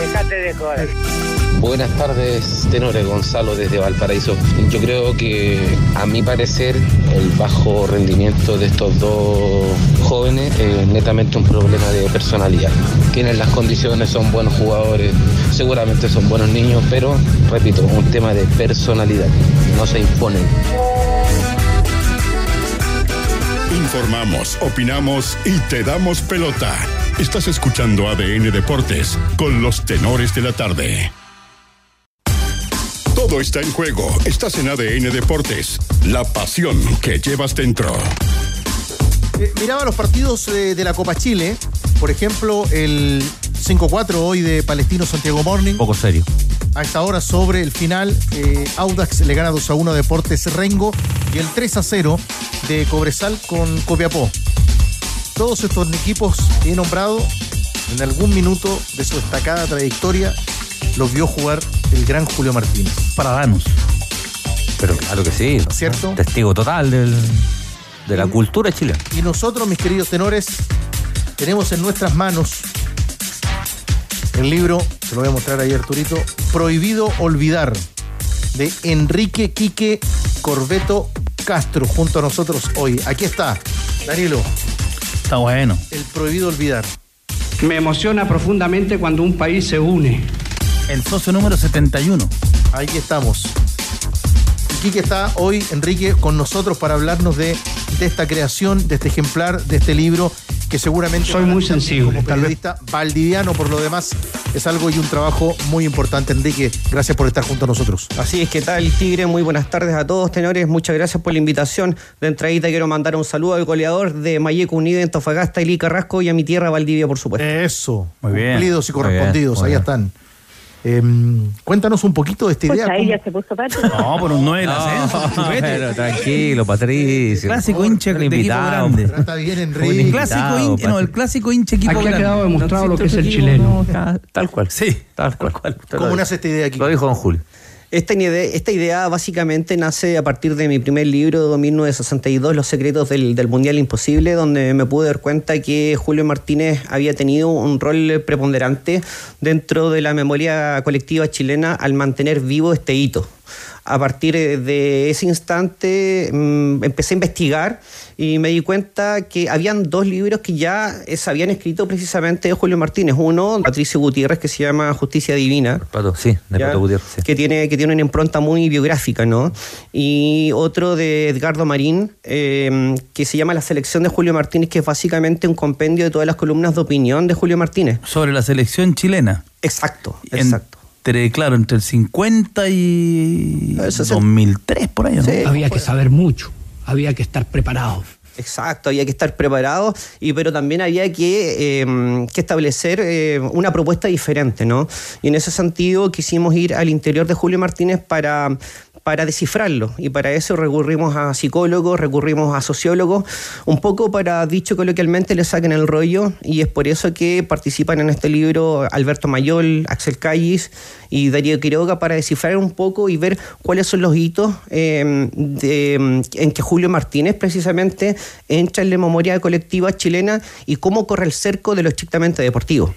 Speaker 7: Déjate de joder.
Speaker 23: Buenas tardes, tenores Gonzalo desde Valparaíso. Yo creo que, a mi parecer, el bajo rendimiento de estos dos jóvenes es netamente un problema de personalidad. Tienen las condiciones, son buenos jugadores, seguramente son buenos niños, pero, repito, un tema de personalidad. No se imponen.
Speaker 1: Informamos, opinamos y te damos pelota. Estás escuchando ADN Deportes con los tenores de la tarde. Todo está en juego. Estás en ADN Deportes. La pasión que llevas dentro.
Speaker 2: Eh, miraba los partidos eh, de la Copa Chile. Por ejemplo, el 5-4 hoy de Palestino Santiago Morning.
Speaker 3: poco serio.
Speaker 2: A esta hora sobre el final, eh, Audax le gana 2 a 1 a Deportes Rengo y el 3 a 0 de Cobresal con Copiapó. Todos estos equipos que he nombrado en algún minuto de su destacada trayectoria los vio jugar el gran Julio Martínez.
Speaker 4: Paradanos.
Speaker 3: Pero claro que sí.
Speaker 2: ¿Cierto?
Speaker 3: Testigo total del, de la cultura chilena.
Speaker 2: Y nosotros, mis queridos tenores, tenemos en nuestras manos el libro, se lo voy a mostrar ahí Arturito, Prohibido Olvidar, de Enrique Quique Corbeto Castro, junto a nosotros hoy. Aquí está, Danilo.
Speaker 4: Está bueno.
Speaker 2: El Prohibido Olvidar.
Speaker 22: Me emociona profundamente cuando un país se une.
Speaker 4: El socio número 71.
Speaker 2: Ahí estamos. Quique está hoy, Enrique, con nosotros para hablarnos de, de esta creación, de este ejemplar, de este libro, que seguramente...
Speaker 22: Soy muy sensible.
Speaker 2: Como periodista valdiviano, por lo demás, es algo y un trabajo muy importante. Enrique, gracias por estar junto a nosotros.
Speaker 24: Así es, ¿qué tal, Tigre? Muy buenas tardes a todos, tenores. Muchas gracias por la invitación. De entradita quiero mandar un saludo al goleador de Mayeco Unida en Tofagasta, Eli Carrasco, y a mi tierra, Valdivia, por supuesto.
Speaker 2: Eso.
Speaker 4: Muy bien.
Speaker 2: Cumplidos y
Speaker 4: bien,
Speaker 2: correspondidos,
Speaker 4: muy
Speaker 2: ahí
Speaker 4: bien.
Speaker 2: están. Em, cuéntanos un poquito de esta idea.
Speaker 25: Pues ahí
Speaker 2: ¿cómo-
Speaker 25: ya se puso.
Speaker 4: No, por un 9 el ascenso.
Speaker 3: pero tranquilo, Patricio.
Speaker 4: Clásico hincha de equipo grande.
Speaker 2: Trata bien,
Speaker 3: Un
Speaker 2: Enrique.
Speaker 4: El clásico, hincha, no, el clásico hincha equipo
Speaker 22: Aquí ha
Speaker 4: grande.
Speaker 22: quedado demostrado
Speaker 3: No
Speaker 22: lo que es el chileno.
Speaker 3: Tal cual.
Speaker 4: Sí.
Speaker 3: Tal cual.
Speaker 2: ¿Cómo nace esta idea aquí?
Speaker 3: Lo dijo don Julio.
Speaker 24: Esta idea, esta idea básicamente nace a partir de mi primer libro de 1962, Los secretos del, del Mundial Imposible, donde me pude dar cuenta que Julio Martínez había tenido un rol preponderante dentro de la memoria colectiva chilena al mantener vivo este hito. A partir de ese instante mm, empecé a investigar y me di cuenta que habían dos libros que ya eh, se habían escrito precisamente de Julio Martínez. Uno, de Patricio Gutiérrez, que se llama Justicia Divina.
Speaker 3: Pato, sí, de
Speaker 24: ¿ya?
Speaker 3: Pato Gutiérrez. sí.
Speaker 24: que tiene que tiene una impronta muy biográfica, ¿no? Y otro de Edgardo Marín, eh, que se llama La selección de Julio Martínez, que es básicamente un compendio de todas las columnas de opinión de Julio Martínez.
Speaker 4: Sobre la selección chilena.
Speaker 24: Exacto, exacto.
Speaker 4: Entre, claro, entre el 50 y
Speaker 24: Eso sí.
Speaker 4: 2003, por ahí, ¿no?
Speaker 24: Sí.
Speaker 22: Había que saber mucho, había que estar preparado.
Speaker 24: Exacto, había que estar preparado, y, pero también había que, que establecer eh, una propuesta diferente, ¿no? Y en ese sentido quisimos ir al interior de Julio Martínez para, para descifrarlo, y para eso recurrimos a psicólogos, recurrimos a sociólogos, un poco para, dicho coloquialmente, le saquen el rollo, y es por eso que participan en este libro Alberto Mayol, Axel Callis y Darío Quiroga para descifrar un poco y ver cuáles son los hitos eh, de- en que Julio Martínez precisamente entra en la memoria colectiva chilena y cómo corre el cerco de lo estrictamente deportivo.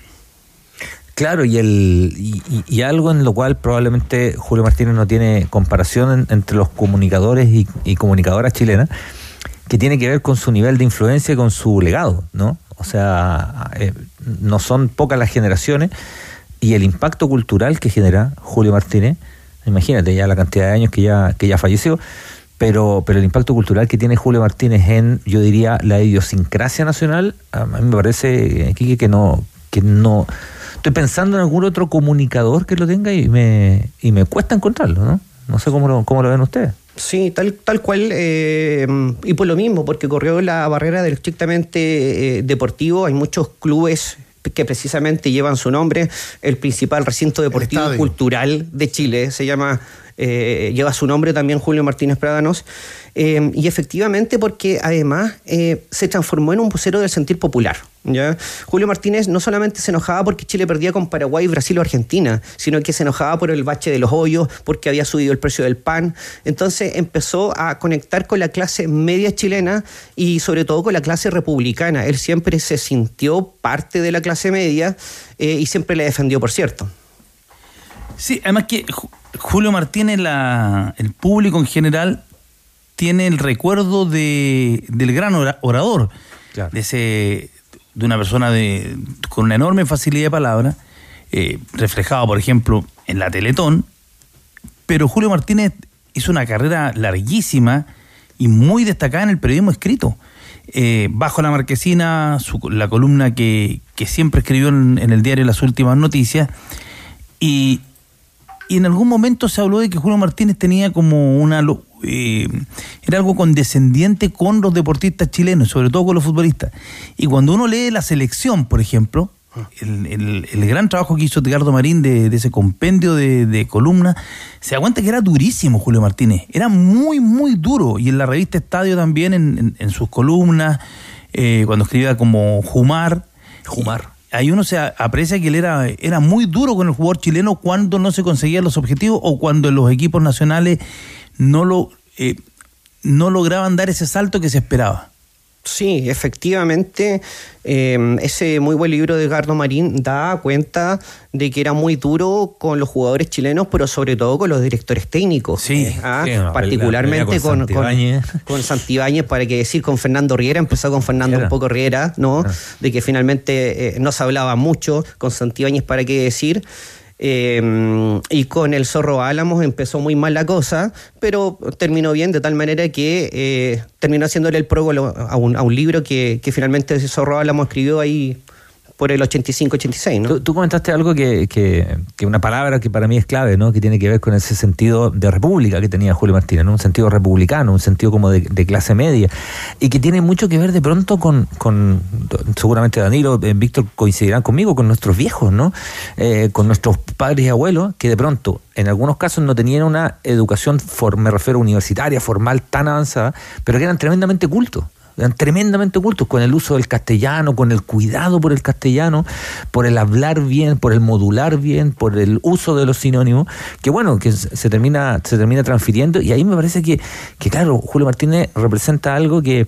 Speaker 3: Claro, y, el, y, y- algo en lo cual probablemente Julio Martínez no tiene comparación en- entre los comunicadores y, y comunicadoras chilenas, que tiene que ver con su nivel de influencia y con su legado, ¿no? O sea, eh, no son pocas las generaciones y el impacto cultural que genera Julio Martínez, imagínate ya la cantidad de años que ya, que ya falleció, pero, pero el impacto cultural que tiene Julio Martínez en, yo diría, la idiosincrasia nacional, a mí me parece, Quique, que no, que no. Estoy pensando en algún otro comunicador que lo tenga y me, y me cuesta encontrarlo, ¿no? No sé cómo lo, cómo lo ven ustedes.
Speaker 24: Sí, tal, tal cual, eh, y por lo mismo, porque corrió la barrera del estrictamente eh, deportivo, hay muchos clubes que precisamente llevan su nombre, el principal recinto deportivo cultural de Chile se llama, eh, lleva su nombre también Julio Martínez Prádanos, eh, y efectivamente porque además eh, se transformó en un vocero del sentir popular. Julio Martínez no solamente se enojaba porque Chile perdía con Paraguay, Brasil o Argentina, sino que se enojaba por el bache de los hoyos, porque había subido el precio del pan. Entonces empezó a conectar con la clase media chilena y sobre todo con la clase republicana. Él siempre se sintió parte de la clase media y siempre la defendió, por cierto.
Speaker 4: Sí, además que Julio Martínez, la, el público en general, tiene el recuerdo de, del gran ora- orador, de ese de una persona de, con una enorme facilidad de palabra, eh, reflejado, por ejemplo, en la Teletón, pero Julio Martínez hizo una carrera larguísima y muy destacada en el periodismo escrito. Eh, bajo la marquesina, su- la columna que, que siempre escribió en, en el diario Las Últimas Noticias, y, y en algún momento se habló de que Julio Martínez tenía como una... eh, era algo condescendiente con los deportistas chilenos, sobre todo con los futbolistas. Y cuando uno lee la selección, por ejemplo, el, el- el gran trabajo que hizo Edgardo Marín de, de ese compendio de, de columnas, se da cuenta que era durísimo Julio Martínez. Era muy, muy duro. Y en la revista Estadio también, en, en- en sus columnas, eh, cuando escribía como Jumar. Jumar. Ahí uno se aprecia que él era, era muy duro con el jugador chileno cuando no se conseguían los objetivos o cuando los equipos nacionales no lo eh, no lograban dar ese salto que se esperaba.
Speaker 24: Sí, efectivamente, eh, ese muy buen libro de Edgardo Marín da cuenta de que era muy duro con los jugadores chilenos, pero sobre todo con los directores técnicos. Sí,
Speaker 3: sí, una pelea-
Speaker 24: particularmente
Speaker 3: con
Speaker 24: con,
Speaker 3: Santibáñez.
Speaker 24: con Santibáñez, para que decir con Fernando Riera, empezó con Fernando un poco Riera, ¿no? De que finalmente eh, no se hablaba mucho, con Santibáñez, para qué decir. Eh, y con el Zorro Álamos empezó muy mal la cosa, pero terminó bien de tal manera que eh, terminó haciéndole el prólogo a un, a un libro que, finalmente ese Zorro Álamos escribió ahí por el 85-86, ¿no?
Speaker 3: Tú, comentaste algo que, que, que una palabra que para mí es clave, ¿no? Que tiene que ver con ese sentido de república que tenía Julio Martínez, ¿no? Un sentido republicano, un sentido como de, de clase media. Y que tiene mucho que ver de pronto con, con seguramente Danilo, eh, Víctor coincidirán conmigo, con nuestros viejos, ¿no? Eh, con nuestros padres y abuelos, que de pronto, en algunos casos, no tenían una educación, me refiero universitaria, formal, tan avanzada, pero que eran tremendamente cultos eran tremendamente cultos con el uso del castellano, con el cuidado por el castellano, por el hablar bien, por el modular bien, por el uso de los sinónimos, que bueno, que se termina, se termina transfiriendo, y ahí me parece que, que claro, Julio Martínez representa algo que,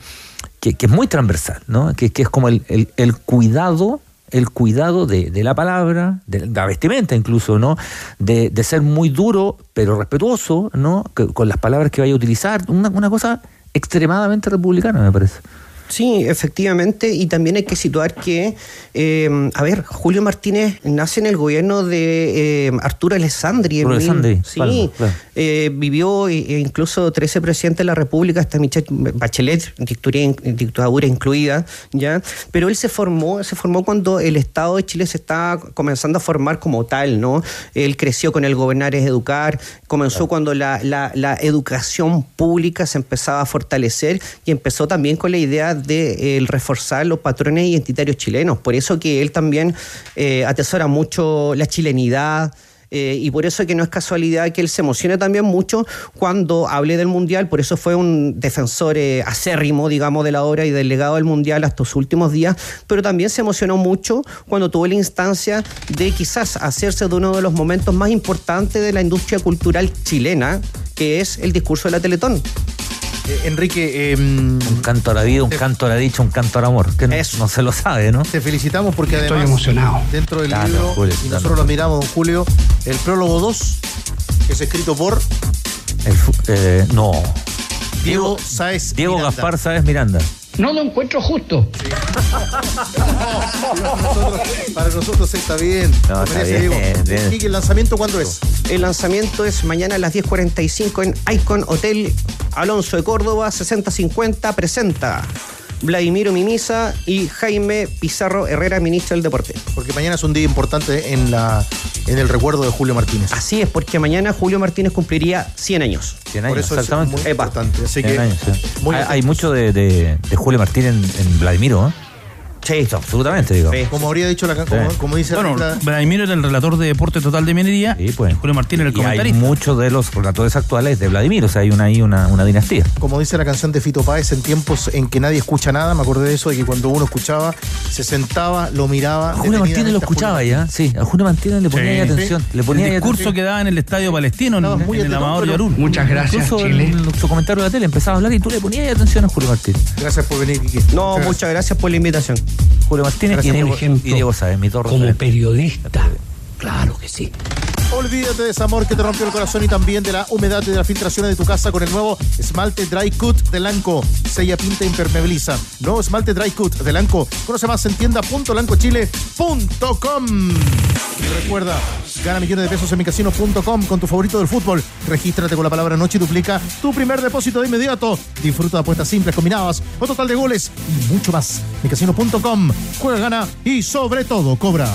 Speaker 3: que, es muy transversal, ¿no? Que, que es como el, el, el cuidado el cuidado de, de la palabra, de la vestimenta incluso, ¿no? De, de ser muy duro, pero respetuoso, ¿no? Que- con las palabras que vaya a utilizar, una, una cosa extremadamente republicana, me parece.
Speaker 24: Sí, efectivamente, y también hay que situar que, eh, a ver, Julio Martínez nace en el gobierno de eh, Arturo Alessandri.
Speaker 3: Arturo Alessandri,
Speaker 24: sí,
Speaker 3: Palma, claro.
Speaker 24: eh, vivió e e incluso 13 presidentes de la República, hasta Michelle Bachelet, dictadura, dictadura incluida, ¿ya? Pero él se formó, se formó cuando el Estado de Chile se estaba comenzando a formar como tal, ¿no? Él creció con el gobernar es educar, comenzó cuando la, la- la educación pública se empezaba a fortalecer y empezó también con la idea de eh, reforzar los patrones identitarios chilenos. Por eso que él también eh, atesora mucho la chilenidad, eh, y por eso que no es casualidad que él se emocione también mucho cuando hable del Mundial, por eso fue un defensor eh, acérrimo, digamos, de la obra y del legado del Mundial hasta sus últimos días, pero también se emocionó mucho cuando tuvo la instancia de quizás hacerse de uno de los momentos más importantes de la industria cultural chilena, que es el discurso de la Teletón.
Speaker 2: Eh, Enrique, em,
Speaker 3: Un canto a la vida, un canto a la dicha, un canto al amor. Que no, no se lo sabe, ¿no?
Speaker 2: te felicitamos porque
Speaker 3: Estoy
Speaker 2: además
Speaker 3: emocionado.
Speaker 2: dentro del
Speaker 3: Claro,
Speaker 2: libro,
Speaker 3: Julio,
Speaker 2: y
Speaker 3: claro.
Speaker 2: nosotros lo admiramos, don Julio, el prólogo 2, que es escrito por
Speaker 3: El eh, no.
Speaker 2: Diego Sáez
Speaker 3: Diego
Speaker 2: Miranda.
Speaker 3: Gaspar Sáez Miranda.
Speaker 26: No lo encuentro justo.
Speaker 2: Nosotros- <laughs> para nosotros está bien.
Speaker 24: No, está bien, bien.
Speaker 2: ¿el lanzamiento cuándo es?
Speaker 24: El lanzamiento es mañana a las 10.45 en Icon Hotel Alonso de Córdoba, 6050, presenta Vladimiro Mimisa y Jaime Pizarro Herrera, ministro del Deporte.
Speaker 2: Porque mañana es un día importante en, la, en el recuerdo de Julio Martínez.
Speaker 24: Así es, porque mañana Julio Martínez cumpliría 100 años.
Speaker 3: 100
Speaker 2: Por
Speaker 3: años,
Speaker 2: eso es
Speaker 3: exactamente.
Speaker 2: muy importante. Así
Speaker 3: 100
Speaker 2: que,
Speaker 3: años, sí.
Speaker 2: muy
Speaker 3: hay, mucho de, de- de Julio Martín en, en Vladimiro, ¿eh?
Speaker 24: Sí,
Speaker 3: absolutamente, digo.
Speaker 2: Como habría dicho la como,
Speaker 3: Sí.
Speaker 2: como dice
Speaker 4: Bueno,
Speaker 2: la-
Speaker 4: Vladimiro era el relator de Deporte Total de Minería.
Speaker 3: Sí, pues.
Speaker 4: Julio Martínez era el
Speaker 3: Y hay
Speaker 4: comentarista.
Speaker 3: muchos de los relatores actuales de Vladimiro, o sea, hay una, ahí una, una dinastía.
Speaker 2: como dice la canción de Fito Páez, en tiempos en que nadie escucha nada, me acordé de eso, de que cuando uno escuchaba, se sentaba, lo miraba.
Speaker 3: A Julio Martínez lo escuchaba ya, sí, a Julio Martínez le ponía atención. Le ponía
Speaker 4: el discurso que daba en el Estadio Palestino, en, en el Amador Yarún.
Speaker 26: Muchas gracias,
Speaker 3: Incluso
Speaker 26: Chile.
Speaker 3: en su comentario de la tele empezaba a hablar y tú le ponías ahí atención a Julio Martínez.
Speaker 2: Gracias por venir, Quique.
Speaker 24: No, muchas gracias por la invitación.
Speaker 3: Julio Martínez y
Speaker 26: Gracias,
Speaker 3: Diego, y Diego mis dos
Speaker 26: Como periodista. Claro que sí.
Speaker 2: Olvídate de ese amor que te rompió el corazón y también de la humedad y de las filtraciones de tu casa con el nuevo esmalte Dry Cut de Lanco. Sella, pinta, impermeabiliza. Nuevo esmalte Dry Cut de Lanco. Conoce más en tienda.lancochile.com. Y recuerda, gana millones de pesos en micasino.com con tu favorito del fútbol. Regístrate con la palabra noche y duplica tu primer depósito de inmediato. Disfruta de apuestas simples, combinadas, o total de goles y mucho más. micasino.com. Juega, gana y sobre todo cobra.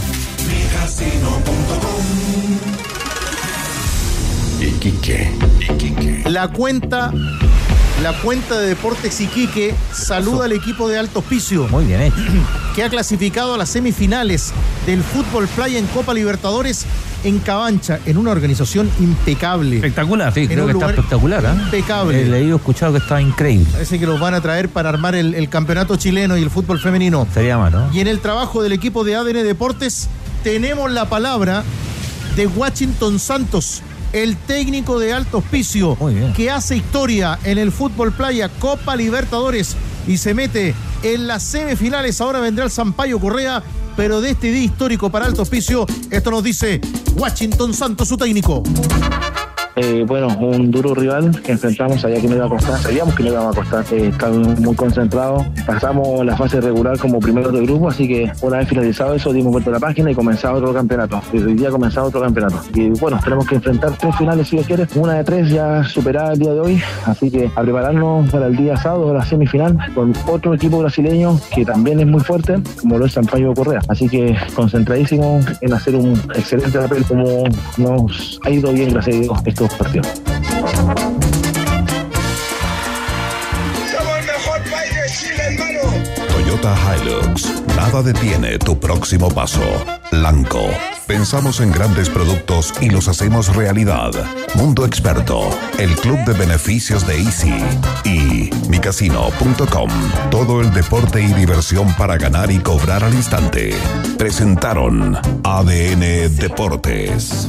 Speaker 1: Iquique.
Speaker 2: La cuenta, la cuenta de Deportes Iquique saluda al equipo de Alto Hospicio.
Speaker 3: Muy bien hecho. <clears throat>
Speaker 2: Que ha clasificado a las semifinales del Fútbol Playa en Copa Libertadores en Cabancha, en una organización impecable.
Speaker 4: Espectacular.
Speaker 3: Sí,
Speaker 2: En
Speaker 3: creo que está espectacular. ¿eh?
Speaker 2: impecable.
Speaker 3: He leído, escuchado que está increíble.
Speaker 2: Parece que los van a traer para armar el, el campeonato chileno y el fútbol femenino.
Speaker 3: Sería malo.
Speaker 2: Y en el trabajo del equipo de ADN Deportes tenemos la palabra de Washington Santos, el técnico de alto hospicio, que hace historia en el fútbol playa Copa Libertadores y se mete en las semifinales. Ahora vendrá el Sampaio Correa, pero de este día histórico para alto hospicio, esto nos dice Washington Santos, su técnico.
Speaker 14: Eh, bueno, un duro rival que enfrentamos, sabía que me iba a costar, sabíamos que me iba a costar, eh, estábamos muy concentrados, pasamos la fase regular como primero de grupo, así que una vez finalizado eso dimos vuelta la página y comenzaba otro campeonato, y hoy día comenzaba otro campeonato. Y bueno, tenemos que enfrentar tres finales si Dios quiere, una de tres ya superada el día de hoy, así que a prepararnos para el día sábado, la semifinal, con otro equipo brasileño que también es muy fuerte, como lo es Sampaio Correa. Así que concentradísimo en hacer un excelente papel como nos ha ido bien, gracias a Dios, estos
Speaker 27: Somos el mejor país de Chile, hermano.
Speaker 1: Toyota Hilux. Nada detiene tu próximo paso. Lanco. Pensamos en grandes productos y los hacemos realidad. Mundo Experto. El club de beneficios de Easy. Y micasino.com. Todo el deporte y diversión para ganar y cobrar al instante. Presentaron ADN Deportes.